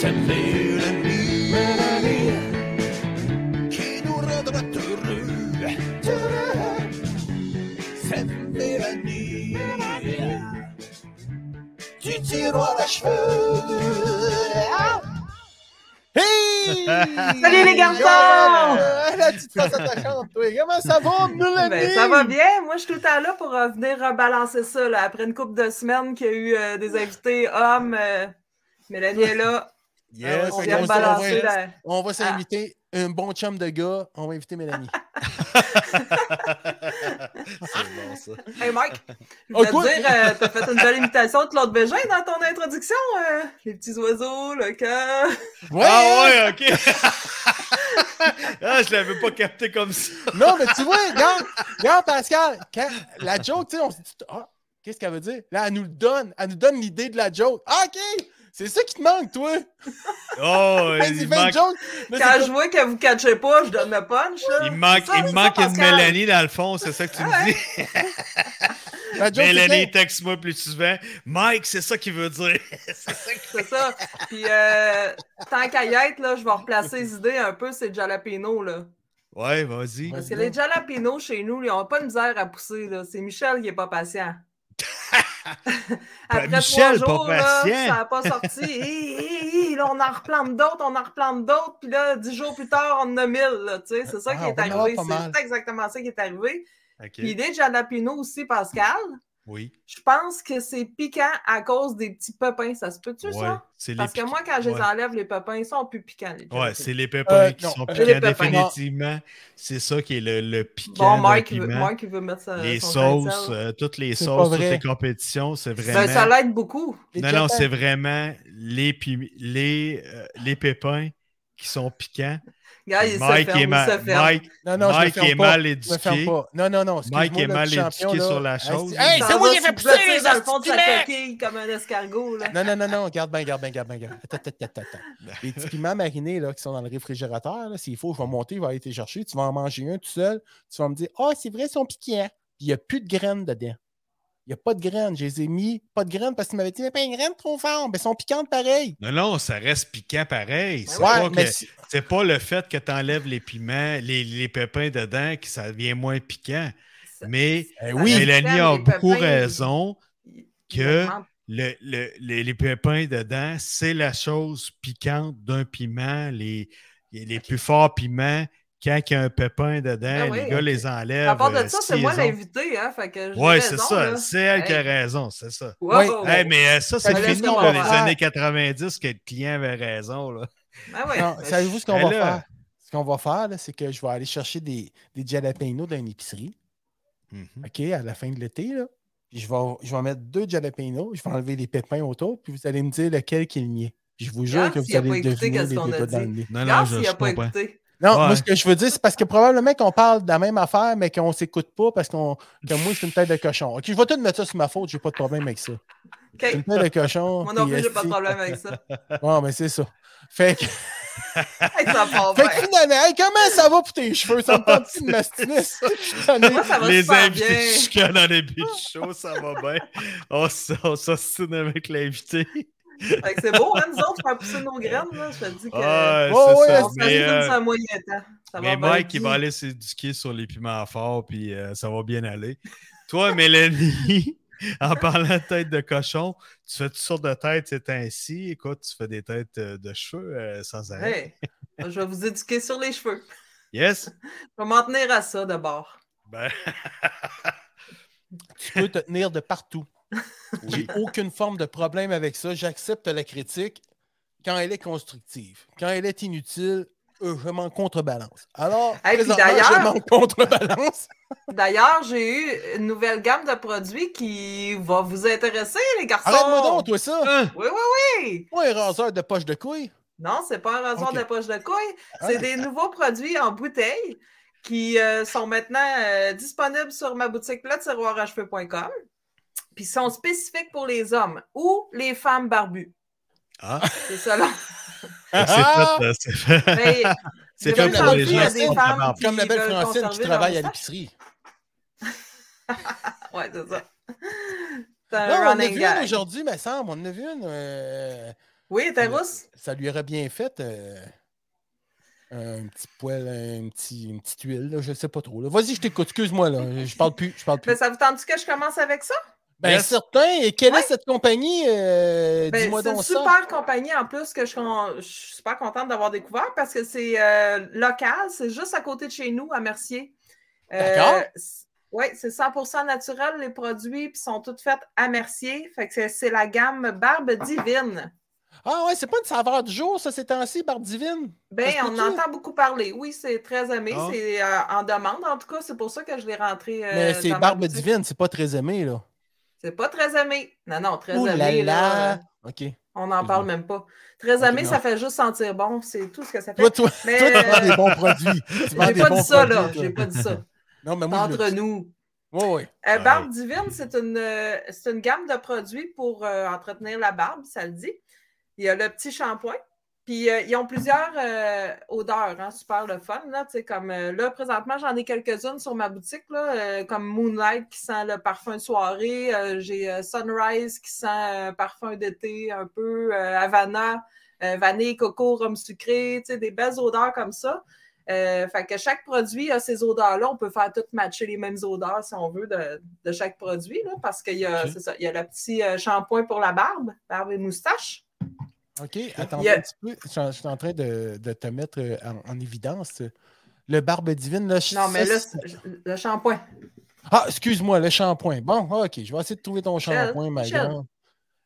Cette mélodie, mélodie qui nous rendra heureux. Cette mélodie du tiroir à cheveux. Hey! Salut, les garçons! La petite face attaquante, toi. Comment ça va, Mélanie? <laughs> Ben, ça va bien. Moi, je suis tout le temps là pour euh, venir rebalancer ça. Là. Après une couple de semaines qu'il y a eu euh, des invités hommes, euh, Mélanie est là. Yes, on va- la- On va s'inviter un bon chum de gars. On va inviter Mélanie. <laughs> <laughs> C'est bon, ça. Hey, Mike, je Oh, voulais te dire, euh, t'as fait une belle imitation de Claude Bégin dans ton introduction. euh, les petits oiseaux, le cœur. Ouais! Ah ouais, ok. <laughs> ah, je l'avais pas capté comme ça. Non, mais tu vois, regarde, regarde Pascal, quand la joke, tu sais, on se dit, ah, qu'est-ce qu'elle veut dire? Là, elle nous le donne, elle nous donne l'idée de la joke. Ah, OK! C'est ça qui te manque, toi! <laughs> Oh, il manque, Quand c'est je pas- vois que vous ne catchez pas, je donne le punch. là. il manque, Ça, il ça, manque une Pascal. Mélanie dans le fond, c'est ça que tu me dis. <laughs> Joke, c'est Mélanie, texte-moi plus souvent. Mike, c'est ça qu'il veut dire. <laughs> c'est ça que- C'est ça. Puis, euh, tant qu'à y être, là, je vais replacer les idées un peu, c'est le jalapeno, là. Ouais, vas-y. Parce que les jalapenos chez nous, ils n'ont pas de misère à pousser, là. C'est Michel qui n'est pas patient. <laughs> Après Michel, trois jours, là, ça n'a pas sorti. Là, on en replante d'autres, on en replante d'autres. Puis là, dix jours plus tard, on en a mille. là, tu sais. C'est ça Ah, qui est arrivé. C'est exactement ça qui est arrivé. Ok. Puis l'idée de jalapeno aussi, Pascal, Oui. je pense que c'est piquant à cause des petits pépins. Ça se peut-tu, Ouais. ça? C'est les Parce que moi, quand je les ouais. enlève, les pépins, ils sont plus piquants. Les Ouais, c'est les pépins Euh, qui non, sont euh, piquants définitivement. C'est ça qui est le, le piquant Bon, Mike, il veut. Mike, veut mettre sa, les de sauces, euh, toutes les sauces, toutes les compétitions, c'est Ben, vraiment... ça l'aide beaucoup. Les Non, non, c'est vraiment les, les, euh, les pépins qui sont piquants. Il Mike ferme, est il mal. Mike, Non, non, Mike est mal éduqué. Non, non, non. Mike est mal éduqué là. sur la chose. Hey, Ça c'est va moi qui ai se fait pousser les dans le fond de sa astimets! coquille comme un escargot. Là. Non, non, non, non, garde bien, garde bien, garde bien, garde. Attends, attends, attends, attends. Les petits piments marinés là, qui sont dans le réfrigérateur, s'il faut, je vais monter, je vais aller te chercher. Tu vas en manger un tout seul. Tu vas me dire, ah, c'est vrai, ils sont piquants. Puis il n'y a plus de graines dedans. Il n'y a pas de graines. Je les ai mis, pas de graines parce que tu m'avais dit, mais pas une graine trop fort. Mais elles sont piquantes pareil. Non, non, ça reste piquant pareil. C'est Ouais, pas, si- le fait que tu enlèves les piments, les, les pépins dedans, que ça devient moins piquant. Ça- Mais Eh ça oui. Mélanie a beaucoup pépins, raison. que-. Le- le- les, les pépins dedans, c'est la chose piquante d'un piment. Les, les plus forts piments, quand il y a un pépin dedans, Ah oui, les gars les enlèvent. À part de euh, ça, c'est moi l'invité, hein, raison, c'est ça. C'est elle qui a raison, c'est ça. Wow. Hey, mais euh, ça, c'est Ça fini dans les faire. années 90 que le client avait raison. Là. Ah Ben, savez-vous ce qu'on Ben va là- faire? Ce qu'on va faire, c'est que je vais aller chercher des, des jalapenos dans une épicerie, Mhm. OK, à la fin de l'été, là. Puis je vais, je vais mettre deux jalapenos, je vais enlever les pépins autour, puis vous allez me dire lequel qui est le mien. Je vous jure que vous allez deviner les qu'on deux dans le dit. nez. Non, non, je, pas comprends. écouté. Non, Ouais. moi, ce que je veux dire, c'est parce que probablement qu'on parle de la même affaire, mais qu'on s'écoute pas parce qu'on, que moi, c'est une tête de cochon. OK, je vais tout mettre ça sur ma faute, j'ai pas de problème avec ça. C'est une tête de cochon. <laughs> Moi non plus, j'ai pas de problème avec ça. <laughs> Bon, mais c'est ça. Fait que, <laughs> Hey, ça Fait bien. que finalement, hey, comment ça va pour tes cheveux? Ça me tente de mastiner. Moi, ça va Les super invités chicanent dans les bichos, ça va bien. On s'ostine avec l'invité. C'est beau, hein, nous autres, faire pousser nos graines, là. Je te dis que. Ah, c'est ouais, ça. on Mais, euh, moyen temps. Ça. Mike, il va aller s'éduquer sur les piments forts, puis euh, ça va bien aller. Toi, Mélanie, <laughs> en parlant de tête de cochon, tu fais toutes sortes de têtes ces temps-ci. Écoute, tu fais des têtes euh, de cheveux euh, sans arrêt. Hey, je vais vous éduquer sur les cheveux. Yes? Je vais m'en tenir à ça d'abord. Ben, <laughs> Tu peux te tenir de partout. J'ai aucune forme de problème avec ça. J'accepte la critique quand elle est constructive. Quand elle est inutile, euh, je m'en contrebalance. Alors, Hey, je m'en contrebalance. <laughs> D'ailleurs, j'ai eu une nouvelle gamme de produits qui va vous intéresser, les garçons. Arrête-moi donc, toi, ça. Hein? Oui, oui, oui. Pas un raseur de poche de couilles. Non, c'est pas un rasoir de poche de couille. Ah. C'est des nouveaux produits en bouteille qui euh, sont maintenant euh, disponibles sur ma boutique letiroiracheveux.com. Puis sont spécifiques pour les hommes ou les femmes barbues. Ah, C'est ça là. <laughs> c'est Ah! fait, euh, c'est fait. Mais <laughs> C'est comme en pour la les plus, il y gens. a des qui ont femmes la barbe. qui Comme la belle Francine qui travaille à l'épicerie. <laughs> Ouais, c'est ça. Non, on en a vu une aujourd'hui, me semble. On en a vu une. euh, Oui, t'es rousse? ça lui aurait bien fait euh, un petit poil, un petit, une petite huile, là, je sais pas trop. là. Vas-y, je t'écoute, excuse-moi, là. Je parle plus. Je parle plus. Mais ça vous tente que je commence avec ça? Ben, Yes. certain. Et quelle Ouais. est cette compagnie? Euh, Ben, Dis-moi c'est une ça. super compagnie en plus que je, je suis super contente d'avoir découvert parce que c'est euh, local, c'est juste à côté de chez nous, à Mercier. D'accord. oui, c'est 100% naturel les produits, puis sont toutes faites à Mercier. Fait que c'est- la gamme Barbe Divine. Ah ouais, c'est pas une saveur du jour, ça, ces temps-ci, Barbe Divine? Ben, on entend beaucoup parler. Oui, c'est très aimé. Ah. C'est euh, en demande, en tout cas. C'est pour ça que je l'ai rentré. euh, Mais c'est Barbe. Divine, c'est pas très aimé, là. C'est pas très aimé. Non, non, très là aimé. là, là. euh, OK. on n'en parle même pas. Très Ok, aimé, non. ça fait juste sentir bon. C'est tout ce que ça fait. Toi, toi, <laughs> Mais, toi, tu euh, des bons produits. J'ai pas bons dit ça, là. J'ai pas dit ça. <laughs> Non, mais moi, je Entre nous. Ouais. Euh, Ouais. Barbe Divine, c'est une, euh, une gamme de produits pour euh, entretenir la barbe, ça le dit. Il y a le petit shampoing. Puis euh, ils ont plusieurs euh, odeurs, hein, super le fun. Là, comme euh, là, présentement, j'en ai quelques-unes sur ma boutique, là, comme Moonlight qui sent le parfum de soirée. J'ai Sunrise qui sent parfum d'été un peu. Havana, vanille, coco, rhum sucré, des belles odeurs comme ça. Fait que chaque produit a ces odeurs-là. On peut faire tout matcher les mêmes odeurs si on veut de, de chaque produit, là, parce qu'il y a, Ok. c'est ça, il y a le petit shampoing pour la barbe, barbe et moustache. OK, <laughs> attends Il un petit peu. Je, suis- je suis en train de, de te mettre euh, en, en évidence. Le Barbe Divine, là. je- Non, mais là, le shampoing. Ah, excuse-moi, le shampoing. Bon, OK, je vais essayer de trouver ton shampoing, ma.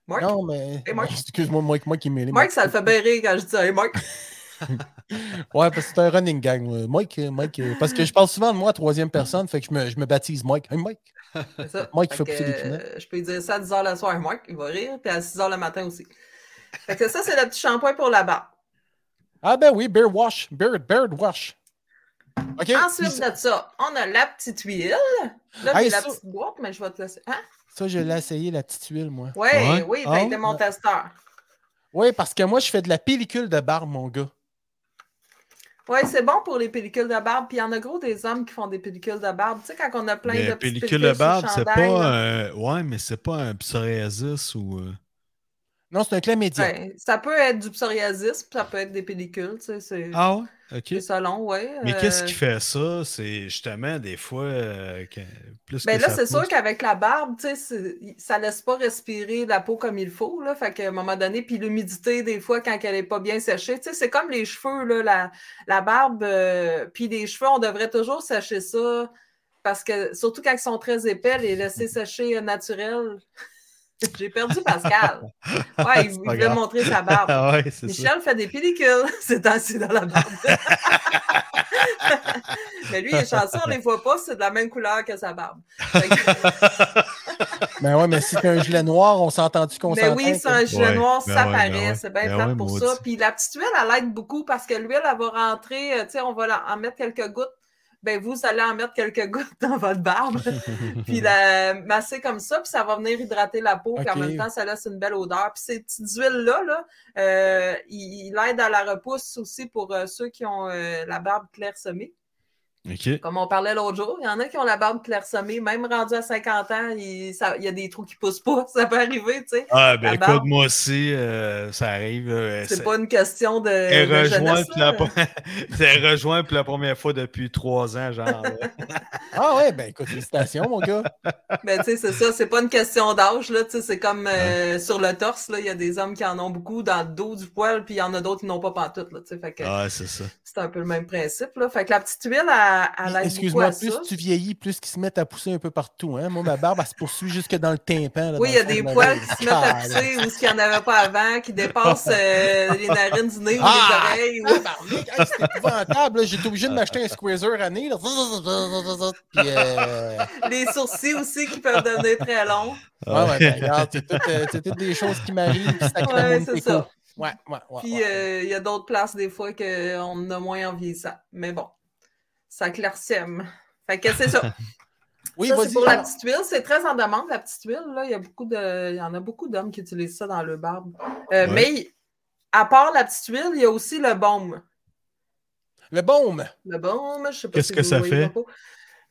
Marc, Non, mais. Hey, Marc. <laughs> Excuse-moi, moi, moi qui mêlé. Mike, ça le fait bien rire quand je dis ça. Hey, Mike. <laughs> Ouais, parce que c'est un running gang. moi. Mike, euh, Mike, euh, parce que je parle souvent de moi à troisième personne, fait que je me, je me baptise Mike. Hey, Mike. Ça. Mike qui Fait fait pousser des euh, Je peux lui dire ça à 10h le soir, Mike, il va rire, puis à 6h le matin aussi. Fait que ça, c'est le petit shampoing pour la barbe. Ah, ben oui, Beard Wash. Beard, beard Wash. OK. Ensuite de ça, on a la petite huile. Là, Hey, j'ai la ça- petite boîte, mais je vais te laisser. Hein? Ça, je l'ai essayé, la petite huile, moi. Oui, Ouais. oui, Ah, t'as été mon ouais. testeur. Oui, parce que moi, je fais de la pellicule de barbe, mon gars. Oui, c'est bon pour les pellicules de barbe. Puis il y en a gros des hommes qui font des pellicules de barbe. Tu sais, quand on a plein de Mais petites pellicule de barbe, c'est pas. un- Ouais, mais c'est pas un psoriasis ou. euh, Non, c'est un chlamydia. Ouais, ça peut être du psoriasis, ça peut être des pellicules. Tu sais, c'est Ah ouais? Ok. c'est selon, oui. Mais qu'est-ce qui fait ça? C'est justement des fois euh, que- plus Ben que là, ça c'est sûr qu'avec la barbe, tu sais, ça laisse pas respirer la peau comme il faut, là. Fait qu'à un moment donné, puis l'humidité, des fois, quand elle est pas bien séchée, tu sais, c'est comme les cheveux, là, la, la barbe, euh, puis les cheveux, on devrait toujours sécher ça, parce que, surtout quand ils sont très épais, les laisser sécher euh, naturel. <laughs> J'ai perdu Pascal. Ouais, <laughs> il, voulait grave. montrer sa barbe. Ah ouais, c'est ça. Michel fait des pellicules, <laughs> c'est ainsi dans la barbe. Mais lui, il est chanceux, on les voit pas, c'est de la même couleur que sa barbe. Que- Ben ouais, mais si t'as un gilet noir, on s'entend-tu qu'on Mais s'entend? oui, c'est un gilet Ouais, noir, ben ça ouais, paraît, ben c'est bien Ben plate ouais, pour ça. Puis la petite huile, elle aide beaucoup parce que l'huile, elle va rentrer, euh, tu sais, on va en mettre quelques gouttes ben vous allez en mettre quelques <laughs> gouttes dans votre barbe, <laughs> puis la masser comme ça, puis ça va venir hydrater la peau, puis en même temps, ça laisse une belle odeur. Puis ces petites huiles-là, là, euh, il, il aide à la repousse aussi pour euh, ceux qui ont euh, la barbe clairsemée. Comme on parlait l'autre jour, il y en a qui ont la barbe clairsemée, même rendu à 50 ans, il, ça- il y a des trous qui poussent pas, <laughs> ça peut arriver, tu sais. Ah, ben écoute, moi aussi, euh, ça arrive. euh, C'est pas une question de, Elle rejoint, la... <laughs> Rejoint pour la première fois depuis trois ans, genre. <laughs> Ah ouais, ben écoute, félicitations, mon gars. Ben, tu sais, c'est ça, c'est pas une question d'âge, là, tu sais, c'est comme euh, sur le torse, là, il y a des hommes qui en ont beaucoup dans le dos du poil, puis il y en a d'autres qui n'ont pas pantoute, là, tu sais, Ah, c'est ça. c'est un peu le même principe, là. Fait que la petite huile, elle, elle Excuse-moi, à plus ça. tu vieillis, plus qu'ils se mettent à pousser un peu partout. Hein? Moi, ma barbe, elle se poursuit jusque dans le tympan. là, Oui, il y a des de poils qui se mettent à pousser ou ce qu'il n'y en avait pas avant, qui dépassent euh, les narines du nez ou Ah! les oreilles. ou- Tabarnak, hey, C'est épouvantable. J'étais obligé de m'acheter un squeezer. Là. Puis, euh... Les sourcils aussi qui peuvent devenir très longs. ouais, ouais, ben, regarde, c'est euh, c'est toutes des choses qui m'arrivent. ça mon c'est ça. Ouais, ouais, ouais. Puis ouais. euh, il y a d'autres places des fois qu'on a moins en vieillissant. Mais bon, ça clairsème. Fait que c'est ça. <laughs> oui, ça, vas-y. c'est pour la petite huile. C'est très en demande, la petite huile. Là. Il, y a beaucoup de... il y en a beaucoup d'hommes qui utilisent ça dans le barbe. Euh, Ouais. Mais à part la petite huile, il y a aussi le baume. Le baume. Le baume, je sais pas Qu'est-ce si que vous ça voyez fait?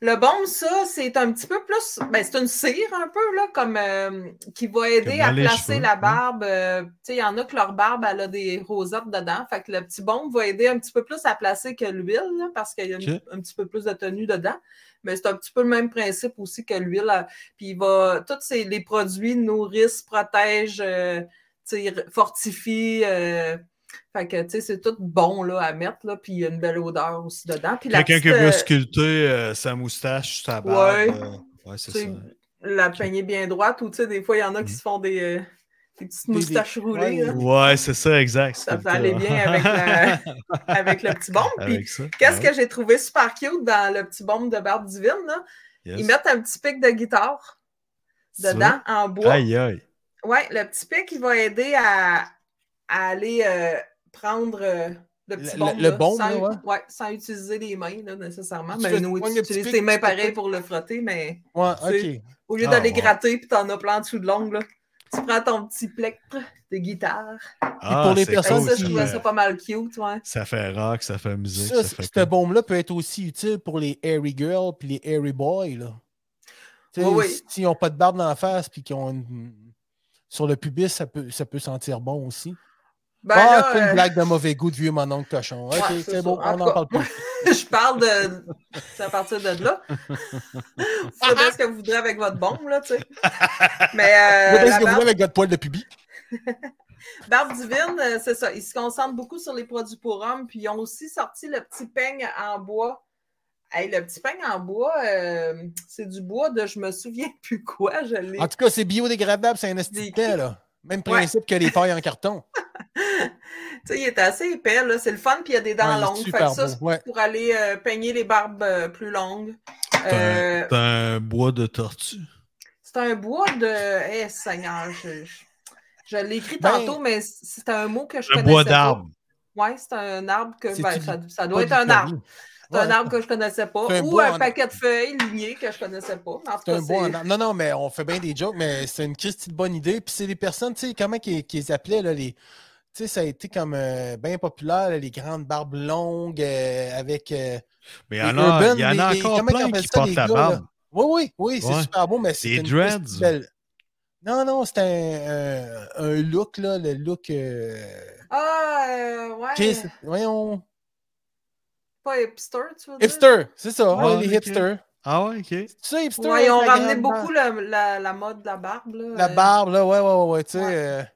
Le baume, ça, c'est un petit peu plus. Ben, c'est une cire un peu, là, comme euh, qui va aider à placer cheveux, la barbe. euh, tu sais, il y en a que leur barbe, elle a des rosettes dedans. Fait que le petit baume va aider un petit peu plus à placer que l'huile, là, parce qu'il y a une- un petit peu plus de tenue dedans. Mais c'est un petit peu le même principe aussi que l'huile. euh, Puis il va. Tous ces, les produits nourrissent, protègent, euh, tu sais, fortifient. Fait que, tu sais, c'est tout bon là, à mettre, là, puis il y a une belle odeur aussi dedans. Quelqu'un qui veut sculpter euh, sa moustache, sa barbe. Ouais. euh, ouais, c'est ça. la peignée bien droite, ou tu sais, des fois, il y en a qui Mhm. se font des, euh, des petites Des- des- moustaches roulées. ouais, c'est ça, exact. Ça peut aller bien avec, la- <laughs> avec le petit. Puis, ça. qu'est-ce ouais. que j'ai trouvé super cute dans le petit baume de barbe divine? Là? Yes. Ils mettent un petit pic de guitare Ça? dedans, en bois. Aïe, aïe. Ouais, le petit pic, il va aider à, à aller euh, prendre euh, le petit Le- baume. le- le là, baume, sans, là, ouais. ouais, sans utiliser les mains, là, nécessairement. Tu Mais nous, tu utilises tes mains tu fais pareil pas- pour le frotter, mais Ouais, au lieu Ah, d'aller ouais. gratter puis t'en as plein en dessous de l'ongle, tu prends ton petit plectre de guitare. Ah, pour les c'est personnes cool, ça, je qui- trouvais ça pas mal cute, ouais. Ça fait rock, ça fait musique. Ça, Ça, fait ce cool. baume-là peut être aussi utile pour les airy girls puis les airy boys. Là. Oui. S'ils n'ont pas de barbe dans la face puis qu'ils ont une... Sur le pubis, ça peut, ça peut sentir bon aussi. Ben là, c'est une euh, blague de mauvais goût de vieux mon oncle cochon. Ok, Ouais, c'est bon, on n'en parle plus. <laughs> je parle de. C'est à partir de là. Vous faites bien ce que vous voudrez avec votre bombe, là, tu sais. Mais euh, Vous faites ce que vous voulez avec votre poil de pubis? <laughs> barbe divine, euh, c'est ça. Ils se concentrent beaucoup sur les produits pour hommes, puis ils ont aussi sorti le petit peigne en bois. Hey, le petit peigne en bois, euh, c'est du bois de je me souviens <laughs> plus quoi. Je l'ai. En tout cas, c'est biodégradable, c'est un Des estiquet, là. Même principe que les pailles en carton. <laughs> Tu sais, il est assez épais, là. C'est le fun, puis il y a des dents Ouais, longues. Fait que ça, beau, c'est ouais. pour aller euh, peigner les barbes euh, plus longues. C'est Euh, un- c'est un bois de tortue. C'est un bois de. Eh, Seigneur, je, je, je l'ai écrit Ben, tantôt, mais c'est un mot que je Un connaissais bois d'arbre. Oui, c'est un arbre que. Ben, du- ça, ça doit Pas être un arbre. C'est un arbre que je connaissais pas. Ou un en- paquet de feuilles lignées que je connaissais pas. C'est un c'est- arbre. Non, non, mais on fait bien des jokes, mais c'est une Christie de bonne idée. Puis c'est des personnes, tu sais, comment qu'ils les appelaient, là, les. Tu sais, ça a été comme euh, bien populaire, là, les grandes barbes longues euh, avec. euh, Mais il y en a, y en a les- encore comment ils plein appellent qui ça, portent les la gars, barbe. là? Oui, oui, oui, c'est Ouais. super beau, mais c'est Des dreads. Belle- Non, non, c'est un, un, un look, là, le look. euh, Ah, euh, ouais. Voyons. Pas hipster, tu veux dire? Hipster, c'est ça, Ouais, ouais, les hipsters. Ah ouais, ok. Tu sais, hipster. Ouais, ils ont ramené beaucoup la, la, la mode de la barbe. Là. La Euh, barbe, là, ouais, ouais, ouais, ouais, tu sais.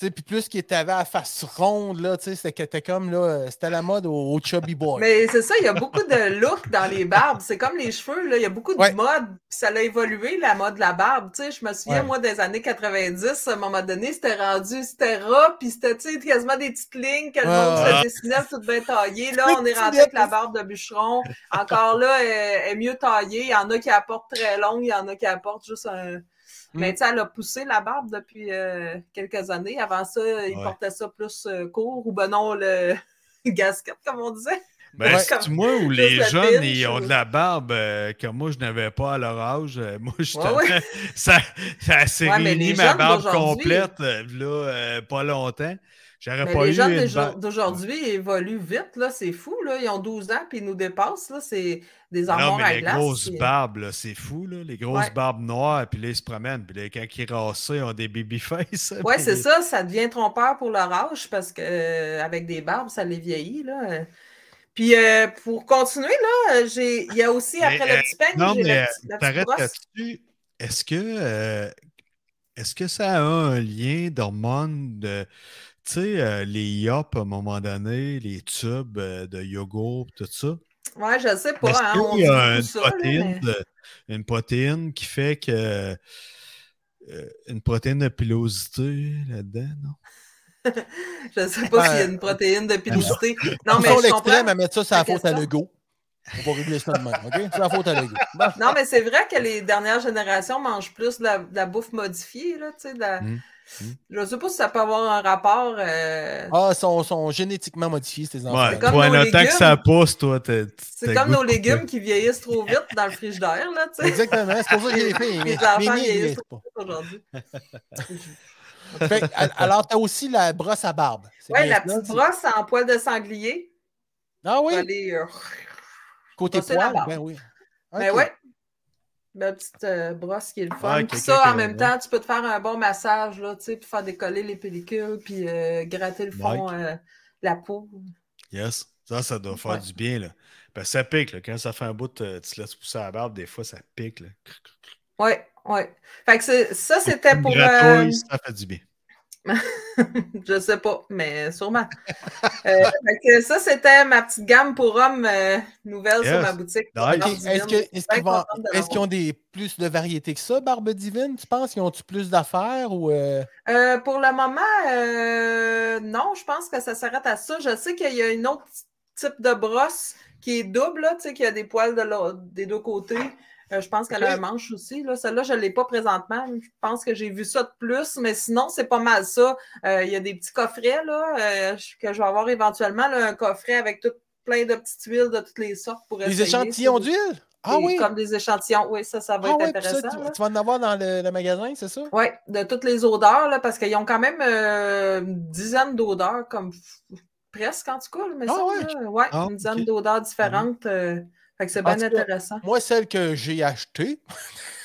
Puis plus qu'il avait à la face ronde, là, c'était comme, là, euh, c'était la mode au, au chubby boy. Mais c'est ça, il y a beaucoup de looks dans les barbes. C'est comme les cheveux, là. Il y a beaucoup de Ouais. mode. Puis ça a évolué, la mode de la barbe. Tu sais, je me souviens, Ouais. moi, des années 90, à un moment donné, c'était rendu, c'était ras, puis c'était, tu sais, quasiment des petites lignes que le monde se dessinait, tout bien taillé. Là, on est rendu avec la barbe de bûcheron. Encore là, elle, elle est mieux taillée. Il y en a qui apportent très longue, il y en a qui apportent juste un... Mm. Mais tu sais, elle a poussé la barbe depuis euh, quelques années. Avant ça, ils Ouais. portaient ça plus euh, court, ou ben non, le <laughs> gasket, comme on disait. Ben, <laughs> c'est moi où Juste les jeunes, ils ont ou- de la barbe euh, que moi, je n'avais pas à leur âge? Euh, moi, justement, Ouais, <laughs> ça, ça s'est Ouais, ma barbe complète, là, euh, pas longtemps. J'aurais pas les eu jeunes d'aujourd'hui évoluent vite, là, c'est fou, là. Ils ont 12 ans puis ils nous dépassent, là. C'est des Non, armoires mais à les glace. grosses puis- barbes, là, c'est fou, là. Les grosses Ouais. barbes noires, puis là, ils se promènent. Puis là, quand ils rassent, ils ont des babyface. <laughs> Puis c'est les- ça, ça devient trompeur pour leur âge parce que euh, avec des barbes, ça les vieillit, là. euh. Puis euh, pour continuer, là, euh, j'ai il y a aussi, Mais, après euh, le petit peigne, Non, j'ai mais euh, t'arrêtes là-dessus. Est-ce que, euh, est-ce que ça a un lien d'hormones de. Tu sais, euh, les yop à un moment donné, les tubes euh, de yogourt, tout ça. Ouais, je sais pas, hein, on y a une ça, là, protéine, mais- de- une protéine qui fait que. euh, une protéine de pilosité là-dedans, non? <laughs> Je sais pas Ben, s'il y a une protéine de pilosité. Non, mais Poussons je l'extrême comprends. à mettre ça, c'est la faute à. Lego. On va régler ça de même, OK? C'est la faute à Lego. <laughs> Bon. Non, mais c'est vrai que les dernières générations mangent plus de la, de la bouffe modifiée, là, tu sais, de la- Mm. Je sais pas si ça peut avoir un rapport. euh, Ah, ils sont, sont génétiquement modifiés, ces enfants. Ouais, comme nos le temps que légumes. ça pousse, toi. C'est comme nos légumes qui vieillissent trop vite dans le frigidaire, là, tu sais, Exactement, c'est pour ça que j'ai fait. <laughs> Les enfants mais vieillissent aujourd'hui. <laughs> Alors, tu as aussi la brosse à barbe. Bien la petite brosse en poil de sanglier. Ah oui, aller, euh, côté poil, ben oui. Ben ouais. La petite euh, brosse qui est le fun. Puis ça, en même ouais. temps, tu peux te faire un bon massage, là, tu sais, puis faire décoller les pellicules, puis euh, gratter le fond, euh, la peau. Yes. Ça, ça doit faire Ouais. du bien, là. Ben, ça pique, là. Quand ça fait un bout, tu te laisses pousser la barbe, des fois, ça pique, là. Ouais, ouais. Fait que ça, c'était pour. Gratouille, ça fait du bien. <laughs> je sais pas, mais sûrement. Euh, que ça, c'était ma petite gamme pour hommes euh, nouvelle sur ma boutique. Nice. Est-ce qu'ils ont des plus de variétés que ça, Barbe Divine, tu penses? Ils ont-tu plus d'affaires ou. euh, Euh, pour le moment, euh, non, je pense que ça s'arrête à ça. Je sais qu'il y a une autre type de brosse qui est double, là, tu sais, qui a des poils de l'autre- des deux côtés. Euh, je pense qu'elle a un manche aussi. Là. Celle-là, je ne l'ai pas présentement. Je pense que j'ai vu ça de plus, mais sinon, c'est pas mal ça. Euh, il y a des petits coffrets là, euh, que je vais avoir éventuellement, là, un coffret avec tout, plein de petites huiles de toutes les sortes pour Des essayer. échantillons C'est- d'huile? Ah oui! Comme des échantillons. Oui, ça, ça va Ah être oui, puis ça, intéressant. tu, vas en avoir dans le, le magasin, c'est ça? Oui, de toutes les odeurs, là, parce qu'ils ont quand même euh, une dizaine d'odeurs, comme presque en tout cas, mais Ah ça, ouais? là, ouais, Ah, une dizaine d'odeurs différentes. euh, fait que c'est En bien cas, intéressant. Moi, celle que j'ai achetée,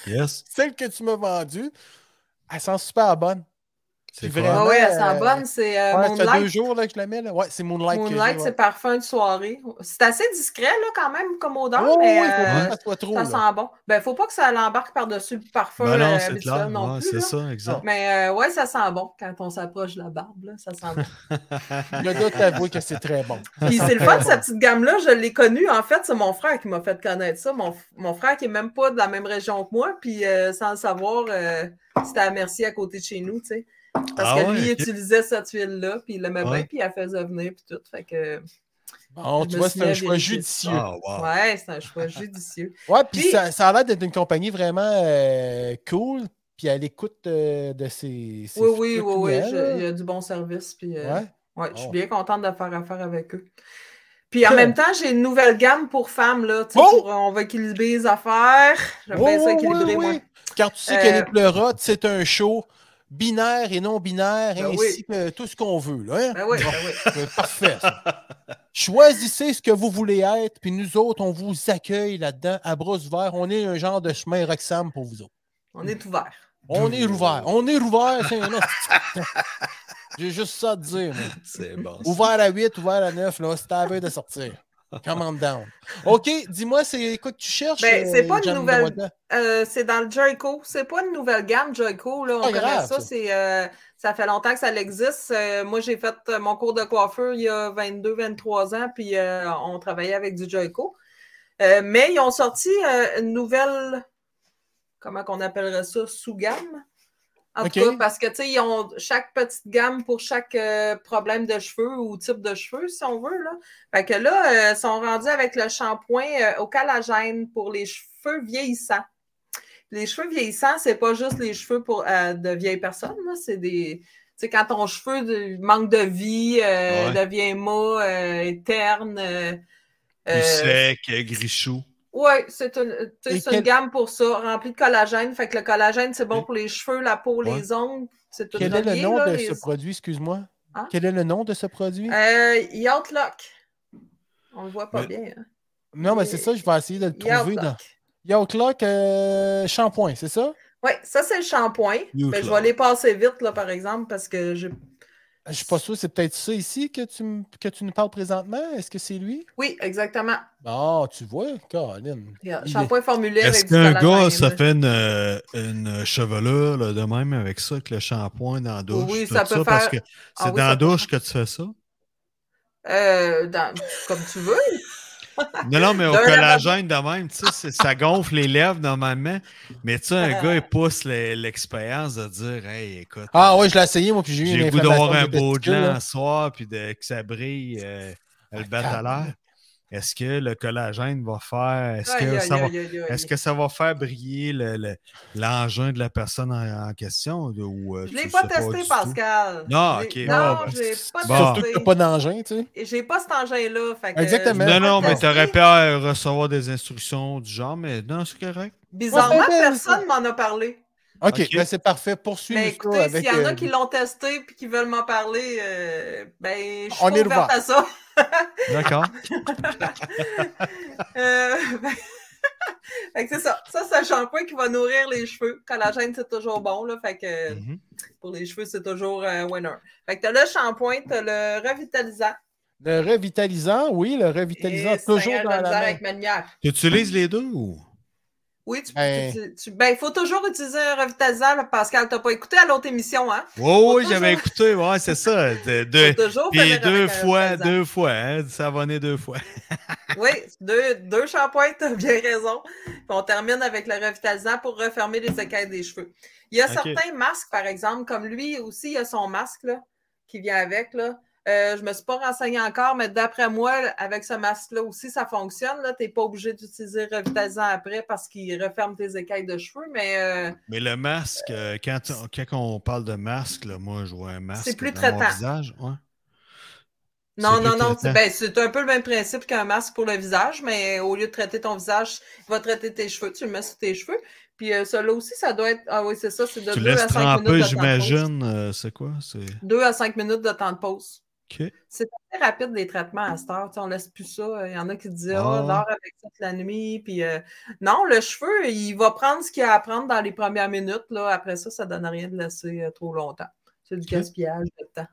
Yes. <laughs> celle que tu m'as vendue, elle sent super bonne. C'est quoi? Ah vraiment, oui, elle sent euh, bonne, c'est euh, ouais, ça fait deux Moonlight. jours là, que je la mets. Là. Ouais, c'est Moonlight. Moonlight, ouais. c'est parfum de soirée. C'est assez discret, là, quand même, comme odeur, Oh, mais oui, faut pas euh, que ça soit trop. ça là. sent bon. Ben, faut pas que ça l'embarque par-dessus le parfum Ben non, euh, c'est habituel clair. non Ouais, plus. c'est là. ça, exact. Mais euh, ouais, ça sent bon quand on s'approche de la barbe, là, ça sent bon. <laughs> Je dois t'avouer que c'est très bon. Puis sent c'est le fun, bon. cette petite gamme-là, je l'ai connue. En fait, c'est mon frère qui m'a fait connaître ça. Mon, mon frère qui est même pas de la même région que moi, puis euh, sans le savoir, euh, c'était à Mercier à côté de chez nous, tu sais. Parce Ah que ouais, lui, il utilisait cette huile-là, puis il l'aimait Ouais. bien, puis il la faisait venir, puis tout. Fait que, Bon, Je tu vois, c'est un à choix judicieux. Ah, wow. ouais, c'est un choix judicieux. <laughs> Ouais, puis Puis- ça, ça a l'air d'être une compagnie vraiment euh, cool, puis elle écoute euh, de ses. ses Oui, oui, oui, oui, je- il y a du bon service, puis euh, Ouais. ouais, je suis Oh. bien contente de faire affaire avec eux. Puis en même temps, j'ai une nouvelle gamme pour femmes, là, tu sais, Oh! pour, on va équilibrer les affaires. J'aime bien ça Oui, équilibrer, oui, moi. oui. Car tu sais Euh, que les pleurotes, c'est un show binaire et non binaire, Ben ainsi oui. que tout ce qu'on veut. Là, hein? Ben oui, Bon, ben oui. c'est parfait. ça. Choisissez ce que vous voulez être, puis nous autres, on vous accueille là-dedans à bras ouverts. On est un genre de chemin Roxham pour vous autres. On est ouvert. On est ouvert. On est ouvert, c'est un J'ai juste ça à te dire. C'est bon. Ouvert à 8, ouvert à 9, là, c'est à veille de sortir. <laughs> Command down. OK, dis-moi, c'est quoi que tu cherches? Ben, c'est euh, pas une Jeanne nouvelle- Demoiselle? Euh, c'est dans le Joyco. C'est pas une nouvelle gamme, Joyco. Là, on connaît grave, ça. c'est, euh, ça fait longtemps que ça existe. Euh, moi, j'ai fait euh, mon cours de coiffeur il y a 22-23 ans, puis euh, on travaillait avec du Joyco. Euh, mais ils ont sorti euh, une nouvelle, comment qu'on appellerait ça, sous-gamme? En tout cas, parce que, tu sais, ils ont chaque petite gamme pour chaque euh, problème de cheveux ou type de cheveux, si on veut, là. Fait que là, euh, ils sont rendus avec le shampoing euh, au collagène pour les cheveux vieillissants. Les cheveux vieillissants, c'est pas juste les cheveux pour de vieilles personnes, là, c'est des. Tu sais, quand ton cheveu de- manque de vie, Ouais. devient euh, terne, sec, grichou. Oui, c'est une, c'est une gamme pour ça, remplie de collagène. Fait que le collagène, c'est bon pour les cheveux, la peau, Ouais. les ongles. C'est tout Quel est le nom là, de les- ce produit, excuse-moi? Hein? Quel est le nom de ce produit? Euh, Yacht Lock. On le voit pas Mais- bien. hein. non, mais c'est ça, je vais essayer de le Yacht trouver. Dans... Lock. Yacht Lock euh, shampoing, c'est ça? Oui, ça, c'est le shampoing. Yacht Mais je Lock. vais les passer vite, là, par exemple, parce que j'ai. Je suis pas sûr, c'est peut-être ça ici que tu, m- que tu nous parles présentement. Est-ce que c'est lui? Oui, exactement. Ah, tu vois, Colin. Il y a Il Shampoing formulé Est-ce qu'un gars, ça fait une, euh, une chevelure là, de même avec ça, avec le shampoing dans la douche? Oui, tout ça peut Parce faire- que Ah c'est oui, dans la peut douche que tu fais ça? Euh, dans- Comme tu veux. Non, non, mais <laughs> au collagène de même, tu sais, ça gonfle les lèvres normalement. Mais tu sais, un gars, il pousse le- l'expérience de dire Hey, écoute, Ah ouais, je l'ai essayé, moi, puis j'ai eu j'ai goût d'avoir un beau gland ce soir, puis de, que ça brille, euh, le bat à l'air. Est-ce que le collagène va faire. Est-ce que, aïe, ça va, aïe, est-ce que ça va faire briller le- le- l'engin de la personne en, en question? Ou, euh, Je tu l'ai pas testé? Pascal. Non, Je ok. l'ai- Bon, Non, ben, j'ai pas bon. Surtout que testé. t'as pas d'engin, tu sais. J'ai pas cet engin-là. fait que Exactement. je l'ai Non, non, mais testé. t'aurais pu euh, recevoir des instructions du genre, mais non, c'est correct. Bizarrement, Ouais, ben, personne m'en a parlé. OK, ben c'est parfait. Mais ça écoutez, s'il y en a euh, qui l'ont testé et qui veulent m'en parler, euh, ben, je suis est ouverte ouvert. à ça. D'accord. <laughs> Euh, ben, <laughs> fait que c'est ça. Ça, c'est un shampoing qui va nourrir les cheveux. Collagène, c'est toujours bon. Là, fait que Mhm. pour les cheveux, c'est toujours un winner. Fait que t'as le shampoing, t'as le revitalisant. Le revitalisant, oui, le revitalisant, Et toujours dans la main. avec. Tu utilises les deux ou? Oui, tu, Ben- tu- tu- ben, il faut toujours utiliser un revitalisant, Pascal. T'as pas écouté à l'autre émission, hein? Oh, oui, j'avais écouté, ouais, c'est ça. <laughs> De, de- Faut toujours deux fois, deux fois, hein, savonner deux fois. <laughs> Oui, deux, deux shampoings, t'as bien raison. Puis on termine avec le revitalisant pour refermer les écailles des cheveux. Il y a certains masques, par exemple, comme lui aussi, il a son masque là, qui vient avec. Là. Euh, je ne me suis pas renseignée encore, mais d'après moi, avec ce masque-là aussi, ça fonctionne. Tu n'es pas obligé d'utiliser revitalisant après parce qu'il referme tes écailles de cheveux, mais euh, Mais le masque, euh, quand, quand on parle de masque, là, moi, je vois un masque C'est plus dans mon traitant. visage. Ouais. non, non, non. C'est ben, c'est un peu le même principe qu'un masque pour le visage, mais au lieu de traiter ton visage, il va traiter tes cheveux. Tu le mets sur tes cheveux. Puis euh, celui-là aussi, ça doit être. Ah oui, c'est ça, c'est de Tu 2 à laisses 5 minutes tremper, j'imagine. euh, c'est quoi? C'est? 2 à 5 minutes de temps de pause. C'est très rapide les traitements à cette heure. On laisse plus ça. Il y en a qui disent Ah. Dors avec ça toute la nuit. Puis euh, non, le cheveu, il va prendre ce qu'il a à prendre dans les premières minutes. Là. Après ça, ça ne donne rien de laisser euh, trop longtemps. C'est du gaspillage de temps.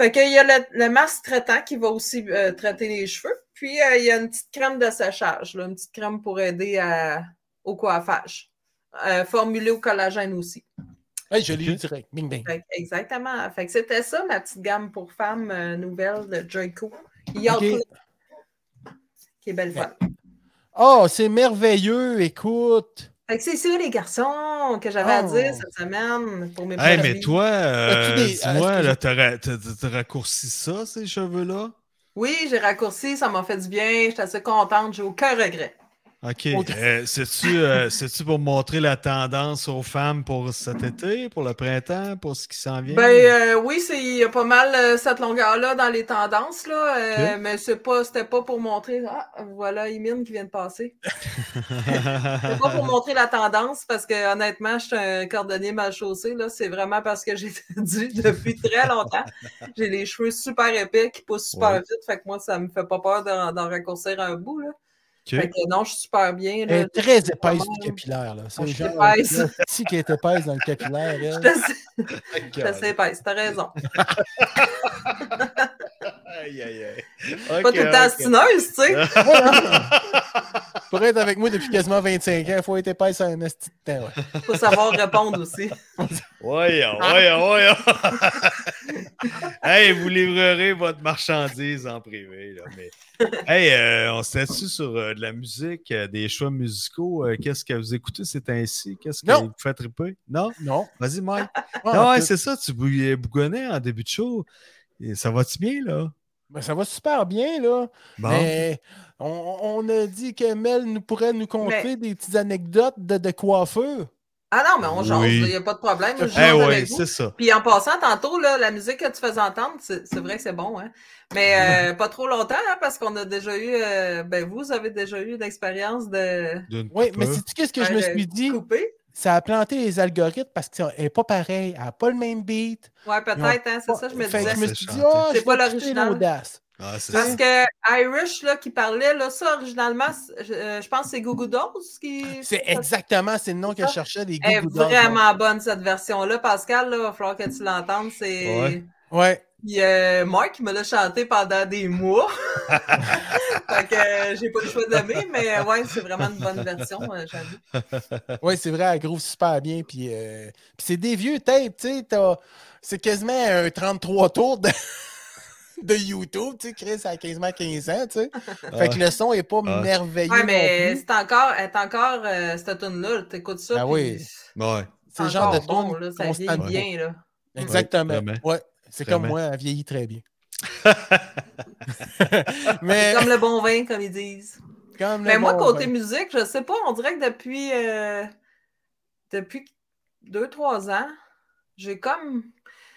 Fait qu'il y a le, le masque traitant qui va aussi euh, traiter les cheveux. Puis il y a une petite crème de séchage, là, une petite crème pour aider à- au coiffage. Formulée au collagène aussi. Hey, je l'ai eu direct. Bing, bing. Fait exactement. Fait que c'était ça, ma petite gamme pour femmes euh, nouvelle de Draco. Yacht Ok. Club, Qui est belle fun. Oh, c'est merveilleux, écoute. Fait que c'est ça, les garçons, que j'avais à Oh. dire cette semaine pour mes Hey, mais toi, euh, des- dis-moi, là, t'as ra- raccourci ça, ces cheveux-là? Oui, j'ai raccourci, ça m'a fait du bien. J'étais assez contente, j'ai aucun regret. OK. Euh, C'est-tu euh, pour montrer la tendance aux femmes pour cet été, pour le printemps, pour ce qui s'en vient? Ben euh, oui, c'est il y a pas mal euh, cette longueur-là dans les tendances, là, euh, mais c'est pas, c'était pas pour montrer. Ah, voilà Imine qui vient de passer. <laughs> C'est pas pour montrer la tendance parce que honnêtement, je suis un cordonnier mal chaussé. Là. C'est vraiment parce que j'ai <laughs> dû depuis très longtemps. J'ai les cheveux super épais qui poussent super Ouais. vite. Fait que moi, ça me fait pas peur d'en d'en raccourcir un bout. Là. Fait que non, je suis super bien. Elle Là. est très épaisse du capillaire. Là. C'est suis genre épaisse. petit qui est épaisse dans le capillaire. Je elle. <laughs> je te sais épaisse, t'as raison. <laughs> Aïe, aïe, aïe. Pas tout le temps stineuse, tu sais. <laughs> Pour être avec moi depuis quasiment 25 ans, il faut être épaisse à un esti de temps. ouais. Faut savoir répondre aussi. Voyons, voyons, voyons. <laughs> hey, vous livrerez votre marchandise en privé. Là, mais... Hey, euh, on s'était dessus sur euh, de la musique, euh, des choix musicaux? Euh, Qu'est-ce que vous écoutez c'est ainsi? Qu'est-ce que Non. vous faites triper? Non? Non. Vas-y, Mike. Ah, non, ouais, c'est ça, tu bou- bougonnais en début de show. Et ça va-tu bien, là? Ben, ça va super bien, là. Bon. Mais on, on a dit que Mel nous pourrait nous conter Mais- des petites anecdotes de, de coiffeur. Ah non, mais on jase, Oui. il n'y a pas de problème. Je Eh ouais, avec vous. c'est ça. Puis en passant, tantôt, là, la musique que tu faisais entendre, c'est vrai que c'est bon, hein? Mais euh, pas trop longtemps, hein, parce qu'on a déjà eu, euh, ben vous avez déjà eu l'expérience de Oui, mais sais-tu qu'est-ce que je me suis dit? couper. Ça a planté les algorithmes parce qu'elle n'est pas pareille, elle n'a pas le même beat. Ouais, peut-être, hein, c'est ça, je me Fait disais. je me suis dit, ah, C'est je pas l'original. l'audace. Ah, Parce ça. que Irish, là, qui parlait, là, ça, originalement, je, euh, je pense que c'est Google Dolls qui. C'est exactement, c'est le nom que je cherchais, des Elle est Goo Goo Dolls. vraiment bonne, cette version-là. Pascal, là, il va falloir que tu l'entendes. C'est. Ouais. Ouais. Puis, euh, il me l'a chanté pendant des mois. <laughs> fait que euh, j'ai pas le choix d'aimer, mais euh, ouais, c'est vraiment une bonne version, euh, j'avoue. Oui, c'est vrai, elle groove super bien. Puis, euh, puis c'est des vieux tapes, tu sais. t'as- C'est quasiment un 33 tours de, <laughs> de YouTube, tu sais. Chris a quasiment 15 ans, tu sais. Fait que le son est pas Ah. merveilleux. Ouais, mais c'est encore, est encore euh, cette tune-là. T'écoutes ça. Ah oui. Ouais. c'est le genre de encore bon, tune là, ça vieillit bien, là. Exactement. Ouais, c'est comme moi, elle vieillit très bien. <laughs> mais Comme le bon vin, comme ils disent. comme Mais moi, bon côté vin. musique, je sais pas, on dirait que depuis, euh, depuis deux, trois ans, j'ai comme.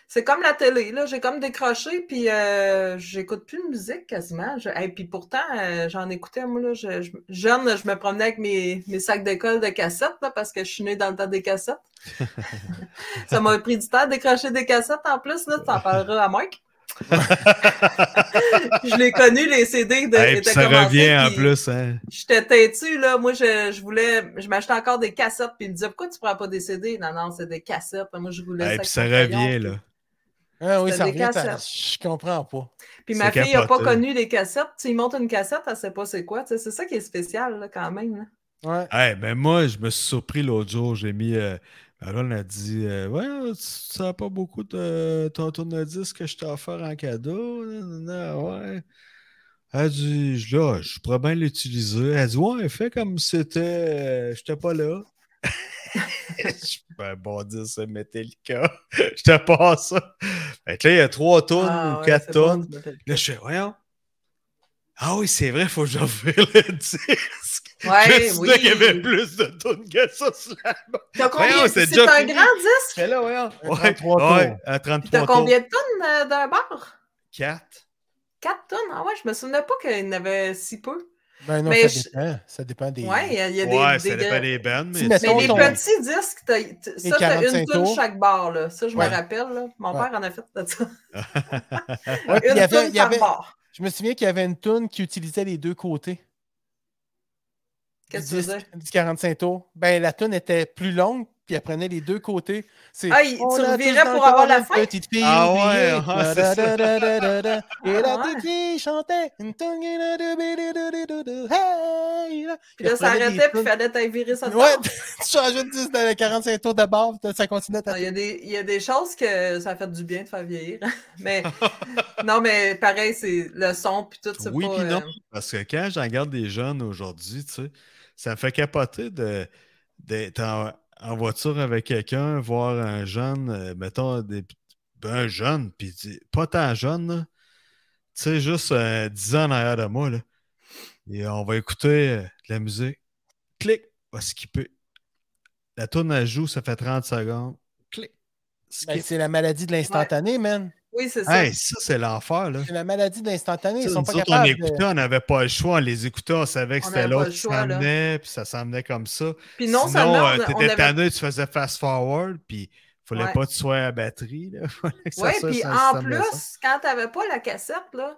C'est comme la télé, là. J'ai comme décroché, puis euh, j'écoute plus de musique quasiment. Je- Et puis pourtant, euh, j'en écoutais, moi, là. Je, je- jeune, je me promenais avec mes, mes sacs d'école de cassettes, là, parce que je suis née dans le temps des cassettes. <laughs> Ça m'a pris du temps de décrocher des cassettes en plus, là. Tu en parleras à Mike. <laughs> je l'ai connu, les CD de Hey, ça revient en plus, hein. J'étais têtue, là. Moi, je, je voulais. Je m'achetais encore des cassettes, puis il me disait Pourquoi tu prends pas des CD Non, non, c'est des cassettes. Moi, je voulais Hey, ça. puis ça revient, là. Ah oui, ça des revient. ça- cassettes. Je comprends pas. Puis ma fille n'a pas connu les cassettes. Tu sais, il monte une cassette, elle sait pas c'est quoi. C'est ça qui est spécial, là, quand même. là. Ouais. Hey, ben moi, je me suis surpris l'autre jour. J'ai mis. Euh, Aaron a dit euh, Ouais, tu sais pas beaucoup de ton tourne-disque que je t'ai offert en cadeau. Non, non, ouais. Elle dit Là, je pourrais bien l'utiliser. Elle dit Ouais, fais comme si c'était. euh, J'étais pas là. <laughs> je ben, bon dire c'est Metallica. J'étais pas à ça. Fait que là, il y a trois tonnes Ah, ou ouais, quatre c'est bon, tonnes. m'appelles. Là, je fais, voyons. Ah oui, c'est vrai, faut que j'ouvre le <laughs> disque. Ouais, je me oui. suis qu'il y avait plus de tunes que ça sur l'album. T'as combien c'est un fini. grand disque? Là, voyons. Un Ouais, 33 ouais, tours. à Puis 33 t'as combien de tonnes euh, d'un bar 4. Quatre tonnes. Ah ouais, je me souvenais pas qu'il y en avait si peu. Ben non, Mais ça je- dépend. Ça dépend des. Ouais, il y a, a Ouais, des. ça des- dépend des bands, Si, mais... Mais les ton- petits disques, t'as- t- ça, t'as 45 une toune tours. chaque bar, là. Ça, je Ouais. me rappelle, là. Mon Ouais. père en a fait de ça. <laughs> Puis il Une y avait- toune il y par avait- bar. Je me souviens qu'il y avait une tune qui utilisait les deux côtés. Qu'est-ce que tu veux dire? du 45 tours. Ben, la tune était plus longue, puis elle prenait les deux côtés. C'est, Ah, il- On tu a revirais pour avoir la fin? Petite fille Ah ouais, ah, c'est ça. Da-da-da-da-da-da. <laughs> Et la Ah petite fille chantait. Hey! Puis là, ça arrêtait, puis il fallait t'aille virer ça de Ouais, tu changeais de disque dans les 45 tours de barre, puis ça continuait Il y, a des, il y a des choses que ça fait du bien de faire vieillir. mais non, mais pareil, c'est le son puis tout, c'est Oui, pas. puis non. euh, Parce que quand j'en regarde des jeunes aujourd'hui, tu sais, ça me fait capoter de, d'être en, voiture avec quelqu'un, voir un jeune, euh, mettons, des, ben, un jeune, puis pas tant jeune, tu sais, juste euh, 10 ans en arrière de moi, là. Et on va écouter euh, de la musique. Clic, on va skipper. La tourne elle joue, ça fait 30 secondes. Clic, Ben, c'est la maladie de l'instantané, man. Oui, c'est ça. hey, ça, c'est l'enfer, là. C'est la maladie de l'instantané. Ils Tu sont pas autres, on capables. écoutait, de- on n'avait pas le choix. On les écoutait, on savait que c'était l'autre qui s'emmenait, puis ça s'emmenait comme ça. Puis non Sinon, seulement. euh, t'étais avait- tanné, tu faisais fast-forward, puis il fallait Ouais. pas que tu sois à batterie. <laughs> Fallait Oui, puis en plus, quand t'avais pas la cassette, là,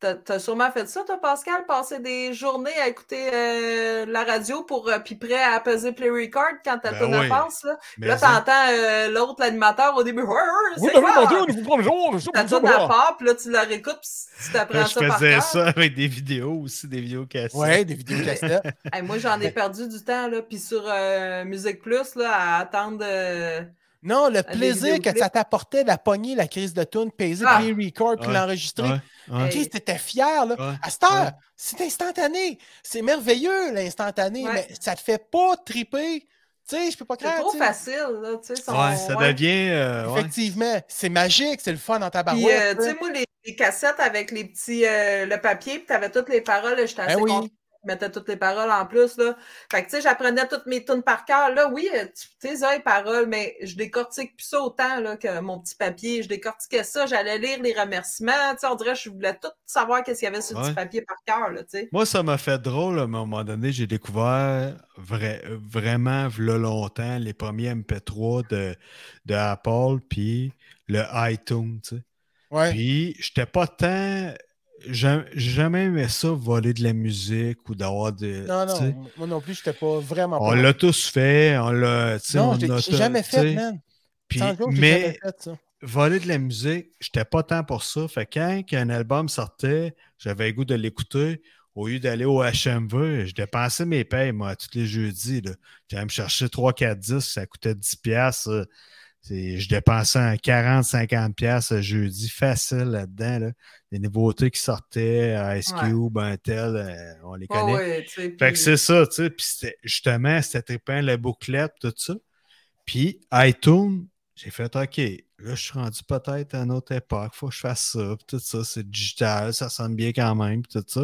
t'as as sûrement fait ça, toi, Pascal, passer des journées à écouter euh, la radio pour euh, puis prêt à peser play record quand ta Ben oui. passe, là. Mais là, t'entends euh, l'autre, l'animateur, au début, mon Dieu, nous vous bonjour, je suis Ta pour tourne ça, à part, puis là, tu la réécoutes, puis tu <laughs> t'apprends je ça par faisais ça avec des vidéos aussi, des vidéos cassettes. Ouais, des vidéos cassettes. <laughs> Hey, moi, j'en ai perdu du temps, là, puis sur euh, Musique Plus, là, à attendre... euh, Non, le plaisir que ça t'apportait la pognée, la crise de tune, peser, Ah! puis les record, puis l'enregistrer. Ouais, ouais. Chris, t'étais fier, là. Ouais. À cette heure, Ouais. c'est instantané. C'est merveilleux, l'instantané, Ouais. mais ça te fait pas triper. Tu sais, je peux pas C'est croire. trop tu sais. facile, là, tu sais. son- Ouais, ça ouais. devient. euh, ouais. Effectivement, c'est magique, c'est le fun dans ta Puis, barouette. euh, tu sais, moi, les, les cassettes avec les petits, euh, le papier, puis t'avais toutes les paroles, j'étais assez Ben oui. Mettait toutes les paroles en plus. Là. Fait que, tu sais, j'apprenais toutes mes tunes par cœur. Là, oui, euh, tu sais, ça, les paroles, mais je décortique plus ça autant là, que mon petit papier. Je décortiquais ça, j'allais lire les remerciements. Tu sais, on dirait que je voulais tout savoir qu'est-ce qu'il y avait sur le Ouais. petit papier par cœur, là, tu sais. Moi, ça m'a fait drôle. À un moment donné, j'ai découvert vrai- vraiment, v'là longtemps, les premiers MP3 de, de Apple, puis le iTunes, tu sais. Ouais. Puis, j'étais pas tant. J'ai jamais aimé ça, voler de la musique ou d'avoir de. Non, non, moi non plus, j'étais pas vraiment On l'a tous fait, on l'a. Non, tout- jamais fait, man. Puis, mais fait ça. voler de la musique, j'étais pas tant pour ça. Fait que quand un album sortait, j'avais le goût de l'écouter. Au lieu d'aller au HMV, je dépensais mes payes, moi, tous les jeudis. J'allais me chercher 3-4 disques, ça coûtait 10$. piastres, ça. C'est- Je dépensais un 40-50$ piastres jeudi facile là-dedans. Là. Les nouveautés qui sortaient, Ice Ouais. Cube, un tel, euh, on les Ouais, connaît. ouais, tu sais, Fait puis- que c'est ça, tu sais. Puis justement, c'était trippant, la bouclette, tout ça. Puis iTunes, j'ai fait OK, là, je suis rendu peut-être à une autre époque, faut que je fasse ça, puis tout ça, c'est digital, ça sonne bien quand même, puis tout ça.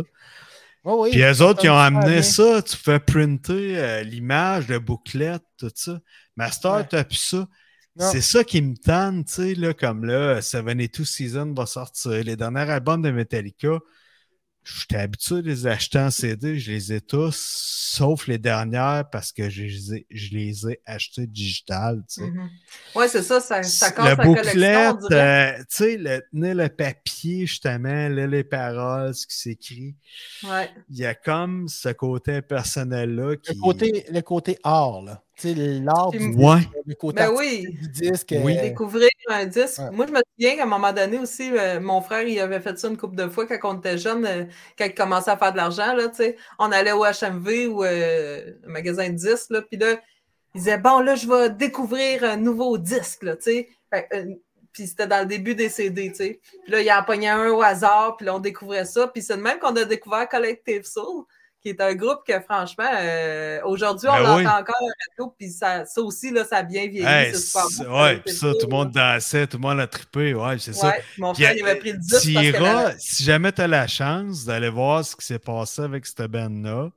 Ouais, oui, Puis eux autres, ils ont amené ça, tu pouvais printer euh, l'image de bouclette, tout ça. Master, Ouais. t'as plus ça. C'est ça qui me tente, tu sais, là, comme là, 72 Season va sortir. Les derniers albums de Metallica, j'étais habitué de les acheter en CD, je les ai tous, sauf les dernières parce que je les ai, je les ai achetés digital, tu sais. Mhm. Ouais, c'est ça, ça, ça Le la bouclette, euh, tu sais, le, le papier, justement, là, les paroles, ce qui s'écrit. Ouais. Il y a comme ce côté personnel-là qui. Le côté, le côté art, là. L'art du Ouais. côté Ben oui. du disque. Oui. euh, Découvrir un disque. Ouais. Moi, je me souviens qu'à un moment donné aussi, euh, mon frère, il avait fait ça une couple de fois quand on était jeune, euh, quand il commençait à faire de l'argent, là, tu sais. On allait au HMV ou euh, un magasin de disques, là, puis là, il disait, bon, là, je vais découvrir un nouveau disque, là. Fait Puis c'était dans le début des CD, tu sais. Puis là, il en pognait un au hasard, puis là, on découvrait ça. Puis c'est de même qu'on a découvert Collective Soul, qui est un groupe que, franchement, euh, aujourd'hui, on Ben l'entend oui. encore à la radio, puis ça, ça aussi, là, ça a bien vieilli. Hey, Collective puis ça, tout le monde dansait, tout le monde a trippé, ouais, c'est ça. Mon frère, il avait pris le 10 parce tu que iras, la- si jamais tu as la chance d'aller voir ce qui s'est passé avec cette band-là,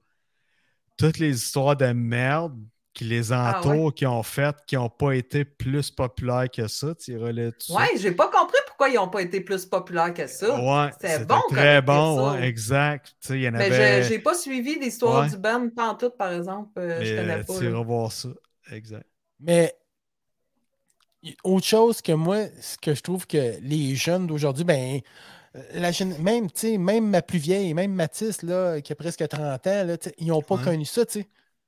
toutes les histoires de merde qui les Ah entourent, qui ont fait, qui n'ont pas été plus populaires que ça, tu iras là-dessus. Ouais, j'ai pas compris pourquoi ils n'ont pas été plus populaires que ça. Ouais, C'était bon, très bon, ouais, exact. Tu sais, il y en Mais avait... je j'ai pas suivi l'histoire Ouais. du band pantoute, par exemple. euh, je mais, connais euh, pas. tu là. iras voir ça, exact. Mais autre chose que moi, ce que je trouve que les jeunes d'aujourd'hui, ben, euh, la jeune- même, tu sais, même ma plus vieille, même Mathis, là, qui a presque 30 ans, là, ils n'ont pas Ouais. connu ça, tu sais.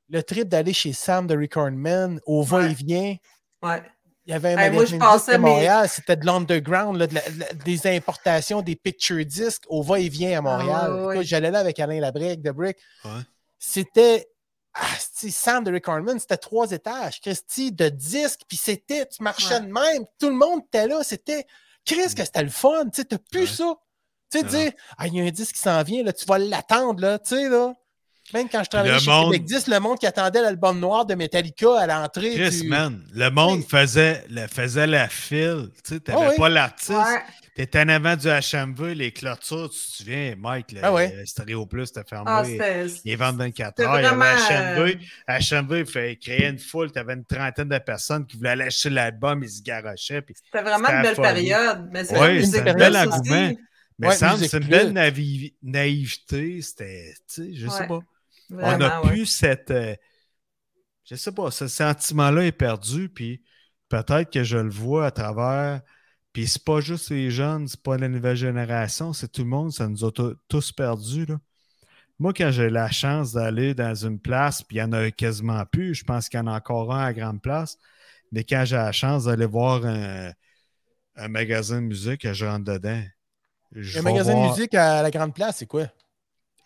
Le trip d'aller chez Sam de Recordman, au va-et-vient, Ouais. il y avait un Hey, moi, je à Montréal, c'était de l'underground, de de des importations, des picture disques au va-et-vient à Montréal. Ah, ouais, J'allais là avec Alain Labrec de Brick. Ouais. C'était. Ah, c'est Sam de Recordman, c'était trois étages, Christy, de disques, puis c'était, tu marchais Ouais. de même, tout le monde était là, c'était. Chris, que c'était le fun, tu sais, t'as plus Ouais. ça. Tu sais, dire, ah, il y a un disque qui s'en vient, là, tu vas l'attendre, là, tu sais, là. Même quand je travaillais le chez monde- Québec 10, le monde qui attendait l'album noir de Metallica à l'entrée. Chris, du- man, le monde Oui. faisait, le, faisait la file. Tu sais, t'avais oui. pas l'artiste. Ouais. T'étais en avant du HMV, les clôtures, tu te souviens, Mike, le, Ah ouais. le Stéréo Plus, t'as fermé. Ah, les ventes 24 c'était heures, il y avait vraiment, HMV. HMV fait créer une foule, t'avais une trentaine de personnes qui voulaient acheter l'album, ils se garochaient. C'était vraiment une belle folie. période. Mais c'est Ouais, la musique c'était un plus bel aussi. engouement. Mais Ouais, c'est une belle naïveté. C'était, tu sais, je sais Ouais. On n'a ouais. plus cette. euh, je sais pas, ce sentiment-là est perdu, puis peut-être que je le vois à travers. Puis c'est pas juste les jeunes, c'est pas la nouvelle génération, c'est tout le monde, ça nous a to- tous perdus. Là. Moi, quand j'ai la chance d'aller dans une place, puis il y en a quasiment plus, je pense qu'il y en a encore un à grande place, mais quand j'ai la chance d'aller voir un, un magasin de musique, je rentre dedans. Je vais magasin voir- de musique à la Grande Place, c'est quoi?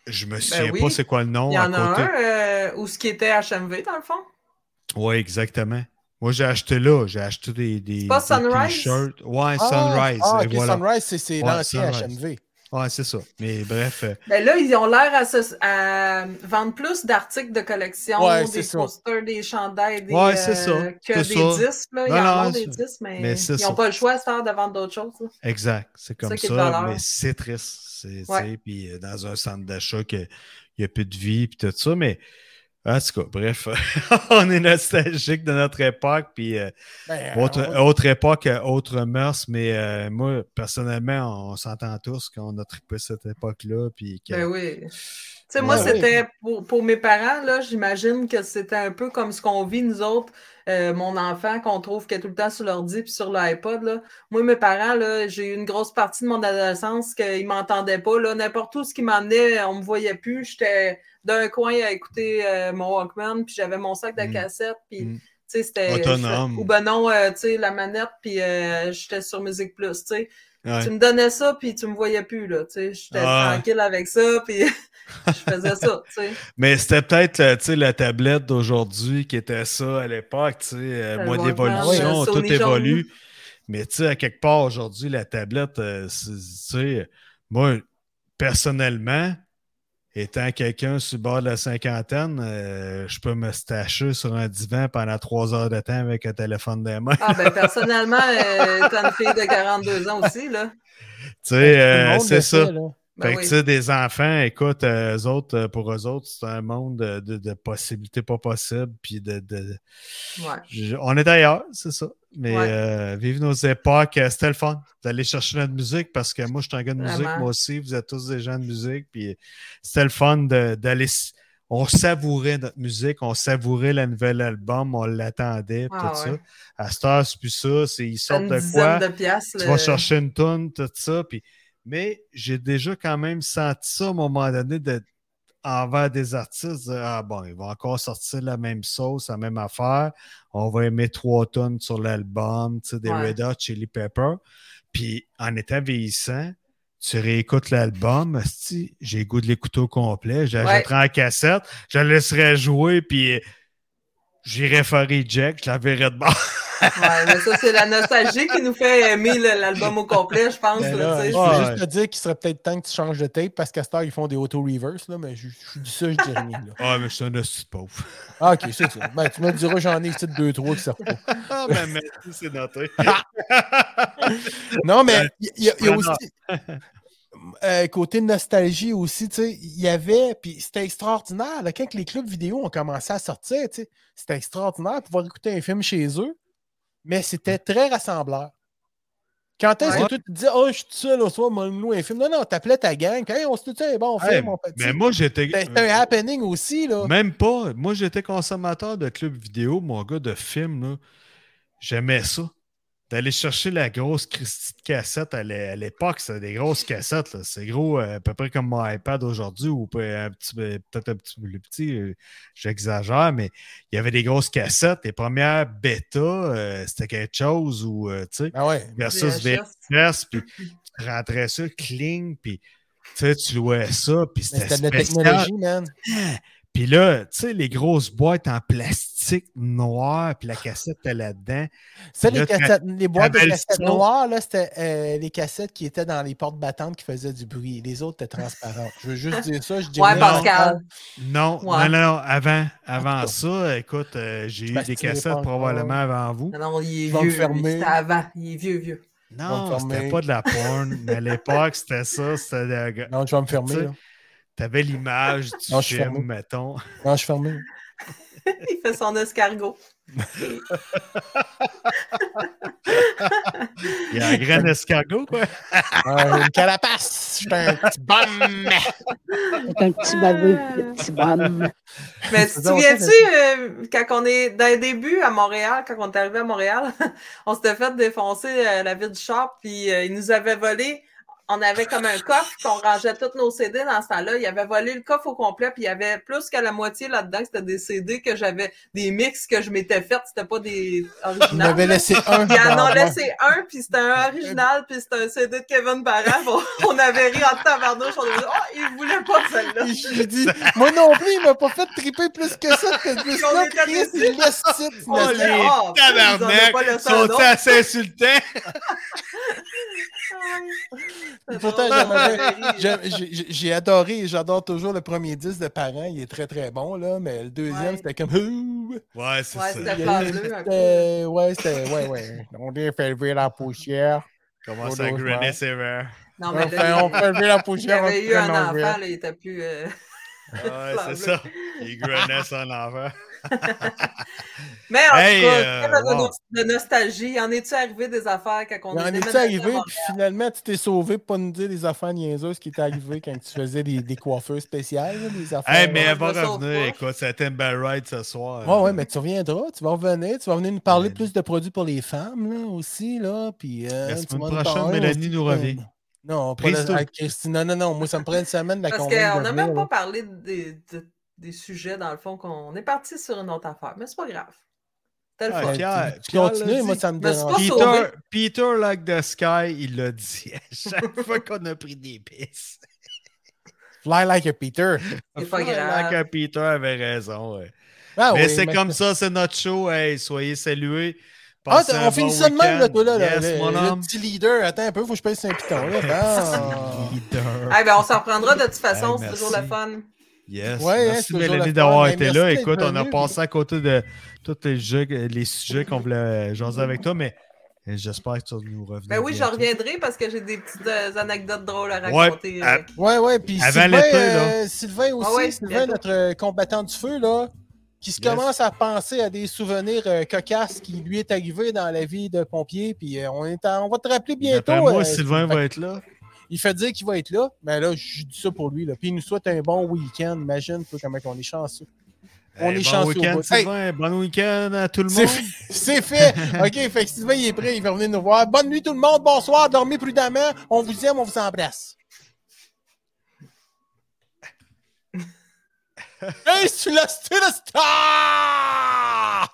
Je me souviens oui. pas c'est quoi le nom. Il y à en a côté. un euh, où ce qui était HMV, dans le fond. Oui, exactement. Moi, j'ai acheté là. J'ai acheté des, des, pas des Sunrise? t-shirts. Ouais, Ah, Sunrise. Ah, voilà. Sunrise, c'est c'est Ouais, l'ancien. HMV. Ouais, c'est ça. Mais bref, euh, Ben là, ils ont l'air à, se- à vendre plus d'articles de collection, Ouais, des c'est ça. posters, des chandails, des, Ouais, c'est euh, ça. que C'est des ça. disques. Là. Ils Non, en non, vendent des disques, mais, mais c'est ils ça. n'ont pas le choix à cette heure de vendre d'autres choses. là. exact. C'est comme ça ça. mais c'est triste. Ouais. Puis euh, dans un centre d'achat que- n'y a plus de vie, puis tout ça, mais en tout cas, bref, <laughs> on est nostalgique de notre époque, puis euh, Ben, autre, on- autre époque, euh, autre mœurs, mais euh, moi, personnellement, on s'entend tous qu'on a trippé cette époque-là, puis que- Ben oui. Tu sais, moi, c'était pour, pour mes parents, là, j'imagine que c'était un peu comme ce qu'on vit, nous autres, euh, mon enfant, qu'on trouve qui est tout le temps sur l'ordi puis sur l'iPod. Là. Moi, mes parents, là, j'ai eu une grosse partie de mon adolescence qu'ils m'entendaient pas. Là. N'importe où ce qui m'emmenait, on me voyait plus. J'étais d'un coin à écouter euh, mon Walkman, puis j'avais mon sac de Mm. cassettes, puis Mm. tu sais, c'était... Autonome. Ou ben non, euh, tu sais, la manette, puis euh, j'étais sur Musique Plus, tu sais. Ouais. Tu me donnais ça, puis tu me voyais plus, là, tu sais. J'étais Ah. tranquille avec ça, puis <laughs> je faisais ça, tu sais. Mais c'était peut-être euh, tu sais, la tablette d'aujourd'hui qui était ça à l'époque, tu sais, euh, d'évolution, tout évolue. Mais tu sais, à quelque part aujourd'hui, la tablette, euh, tu sais, moi, personnellement, étant quelqu'un sur le bord de la cinquantaine, euh, je peux me stacher sur un divan pendant trois heures de temps avec un téléphone dans les mains. Ah, ben, <laughs> personnellement, euh, t'as une fille de 42 ans aussi, là. Tu sais, le euh, c'est ça. fait. Ben fait que, tu sais, des enfants, écoute, euh, eux autres, euh, pour eux autres, c'est un monde de, de- de possibilités pas possibles, puis de, de- Ouais. je- on est ailleurs, c'est ça. Mais Ouais. euh, vivre nos époques, euh, c'était le fun d'aller chercher notre musique parce que moi, je suis un gars de musique, moi aussi, vous êtes tous des gens de musique, puis c'était le fun d'aller. On savourait notre musique, on savourait le nouvel album, on l'attendait, Ah tout ouais. ça. À cette heure, c'est plus ça, c'est ils sortent de quoi? de piastres. tu là. vas chercher une tonne, tout ça. Puis... Mais j'ai déjà quand même senti ça à un moment donné de... envers des artistes. ah bon, ils vont encore sortir la même sauce, la même affaire. On va aimer trois tonnes sur l'album, tu sais, des Ouais. Red Hot Chili Pepper. Puis en étant vieillissant, tu réécoutes l'album, j'ai goût de l'écouter au complet, j'achèterai en cassette, je le laisserai jouer, puis j'irai faire Jack, je la verrai de bord. Ouais, mais ça, c'est la nostalgie qui nous fait aimer l'album au complet, je pense. Ben là, là, je Ouais. voulais juste te dire qu'il serait peut-être temps que tu changes de tape parce qu'à cette heure, ils font des auto-reverse, là, mais je, je dis ça, je dis rien. Là. <laughs> Ah, mais je suis un hostie de pauvre. Ah, ok, c'est ça. Ben, tu me diras, j'en ai ici deux, trois qui sortent pas. Ah, ben merci, c'est noté. Non, mais il y, a- il y a aussi. Euh, côté nostalgie aussi, tu sais, il y avait, puis c'était extraordinaire, là, quand les clubs vidéo ont commencé à sortir, tu sais, c'était extraordinaire de pouvoir écouter un film chez eux, mais c'était très rassembleur. Quand est-ce Ouais. que tu te dis, oh, je suis tout seul au soir, mon nous un film? Non, non, t'appelais ta gang, hey, on se dit, un bon Hey, film, on fait mais moi, j'étais. C'était un happening aussi, là. Même pas. Moi, j'étais consommateur de clubs vidéo, mon gars, de films. là. J'aimais ça. D'aller chercher la grosse Christie de cassette à l'é- à l'époque, c'était des grosses cassettes. C'est gros, euh, à peu près comme mon iPad aujourd'hui, ou peut-être un petit peu plus petit. euh, J'exagère, mais il y avait des grosses cassettes. Les premières bêta, euh, c'était quelque chose où, euh, tu sais, Ah ouais. versus VHS. Puis tu rentrais ça, cling, puis tu louais ça, puis c'était C'était de la technologie, man. Puis là, tu sais, les grosses boîtes en plastique noir, puis la cassette était là-dedans. Ça, Là, les, t'as- cassettes, les boîtes de cassettes son. noires, là, c'était euh, les cassettes qui étaient dans les portes battantes qui faisaient du bruit. Les autres étaient transparentes. Je veux juste <laughs> dire ça. Je dis Ouais, Pascal. Non, Ouais. non, non, non, avant, avant ça, écoute, euh, j'ai eu des tu cassettes probablement avant vous. Non, non, il est vieux. C'était avant. Il est vieux, vieux. Non, c'était pas de la porn, mais à l'époque, c'était ça, c'était de- <laughs> Non, je vais me fermer. T'avais l'image du Non, je film, mettons. Non, je suis fermé. <laughs> Il fait son escargot. Il y a un grand escargot, quoi. Une carapace. Je suis un petit bum. Un petit bavé, le petit bum. Mais tu te souviens-tu, euh, quand on est dans les débuts à Montréal, quand on est arrivé à Montréal, <laughs> on s'était fait défoncer euh, la ville du Char, puis euh, ils nous avaient volé. On avait comme un coffre qu'on rangeait tous nos CD dans ce temps-là. Il avait volé le coffre au complet, puis il y avait plus que la moitié là-dedans. C'était des CD que j'avais, des mix que je m'étais fait. C'était pas des Il originaux. m'avait laissé un. Ils en moi. laissé un, puis c'était un original, puis c'était un CD de Kevin Barra. Bon, on avait ri en tabarnouche. On avait dit, oh, il voulait pas celle-là. J'ai dit, moi non plus, il m'a pas fait triper plus que ça, On disque-là. était Chris, il laisse titre. Oh, les tabarnak sont assez insultants. Pourtant, avait <laughs> J'ai adoré et j'adore toujours le premier disque de Parents. Il est très très bon, là, mais le deuxième, Ouais. c'était comme. Ouh! Ouais, c'est Ouais, ça. c'était Il-. C'était. Ouais, c'était. Ouais, ouais. On dit fait lever la poussière. Commence Au à dos, grainer ouais. sévère. Non, mais Enfin, on fait lever la il poussière. avait on eu un enfant, là, il était plus. euh, <laughs> Ouais, c'est ça. Il grenasse en enfer. <laughs> Mais en Hey, tout cas, euh, de, wow. de nostalgie. En est-tu arrivé des affaires quand on en est à arrivé, puis finalement, tu t'es sauvé pour pas nous dire des affaires niaiseuses qui étaient arrivées quand tu faisais des, des coiffeurs spéciales, là, des affaires. Hey, mais elle va revenir. Écoute, ça a été un bel ride ce soir. Ouais, ouais, mais tu reviendras, tu vas revenir, tu vas venir nous parler Ouais. plus de produits pour les femmes, là, aussi, là, puis... euh, La tu semaine prochaine, parler Mélanie aussi nous revient. Non, pas la... Christine. Non, non, non, moi, ça me prend une semaine de la Parce qu'on n'a même pas parlé de- des sujets, dans le fond, qu'on est parti sur une autre affaire. Mais c'est pas grave. C'était le Ah, fun. Pierre- l'a moi, ça me dérange. Peter. Peter like the sky, il l'a dit à chaque fois <laughs> qu'on a pris des pistes. Fly like a Peter. C'est pas Fly grave. Like a Peter avait raison. ouais. Ah, mais oui, c'est comme ça, c'est notre show. Hey, soyez salués. Ah, t'as- on finit ça de même, là, toi, là, le, Yes, le- mon le homme. petit leader. Attends un peu, faut que je pèse un piton, là. <laughs> Leader. Ah, ben, on s'en reprendra de toute façon, Hey, c'est toujours le fun. Yes. Ouais, hein, merci Mélanie d'avoir été Hey, là. Écoute, on a passé à côté de tous les, jeux, les sujets qu'on voulait jaser avec toi, mais euh, j'espère que tu vas nous revenir. Ben oui, je bientôt. reviendrai parce que j'ai des petites euh, anecdotes drôles à Ouais, raconter. à- euh. Ouais, ouais, puis Sylvain, euh, Sylvain aussi, Ah ouais, Sylvain, notre euh, combattant du feu, là, qui se Yes. commence à penser à des souvenirs euh, cocasses qui lui est arrivé dans la vie de pompier, puis euh, on, est en- on va te rappeler bientôt. Moi, euh, Sylvain va être là. Il fait dire qu'il va être là, mais là, je dis ça pour lui, là. puis il nous souhaite un bon week-end, imagine toi, comment on est chanceux. On Hey, est bon chanceux week-end, bout. Sylvain. Bon week-end à tout le C'est monde. fait. C'est fait. <laughs> OK, fait que Sylvain, il est prêt. Il va venir nous voir. Bonne nuit, tout le monde. Bonsoir. Dormez prudemment. On vous aime. On vous embrasse. <laughs> hey, tu l'as, tu l'as, star!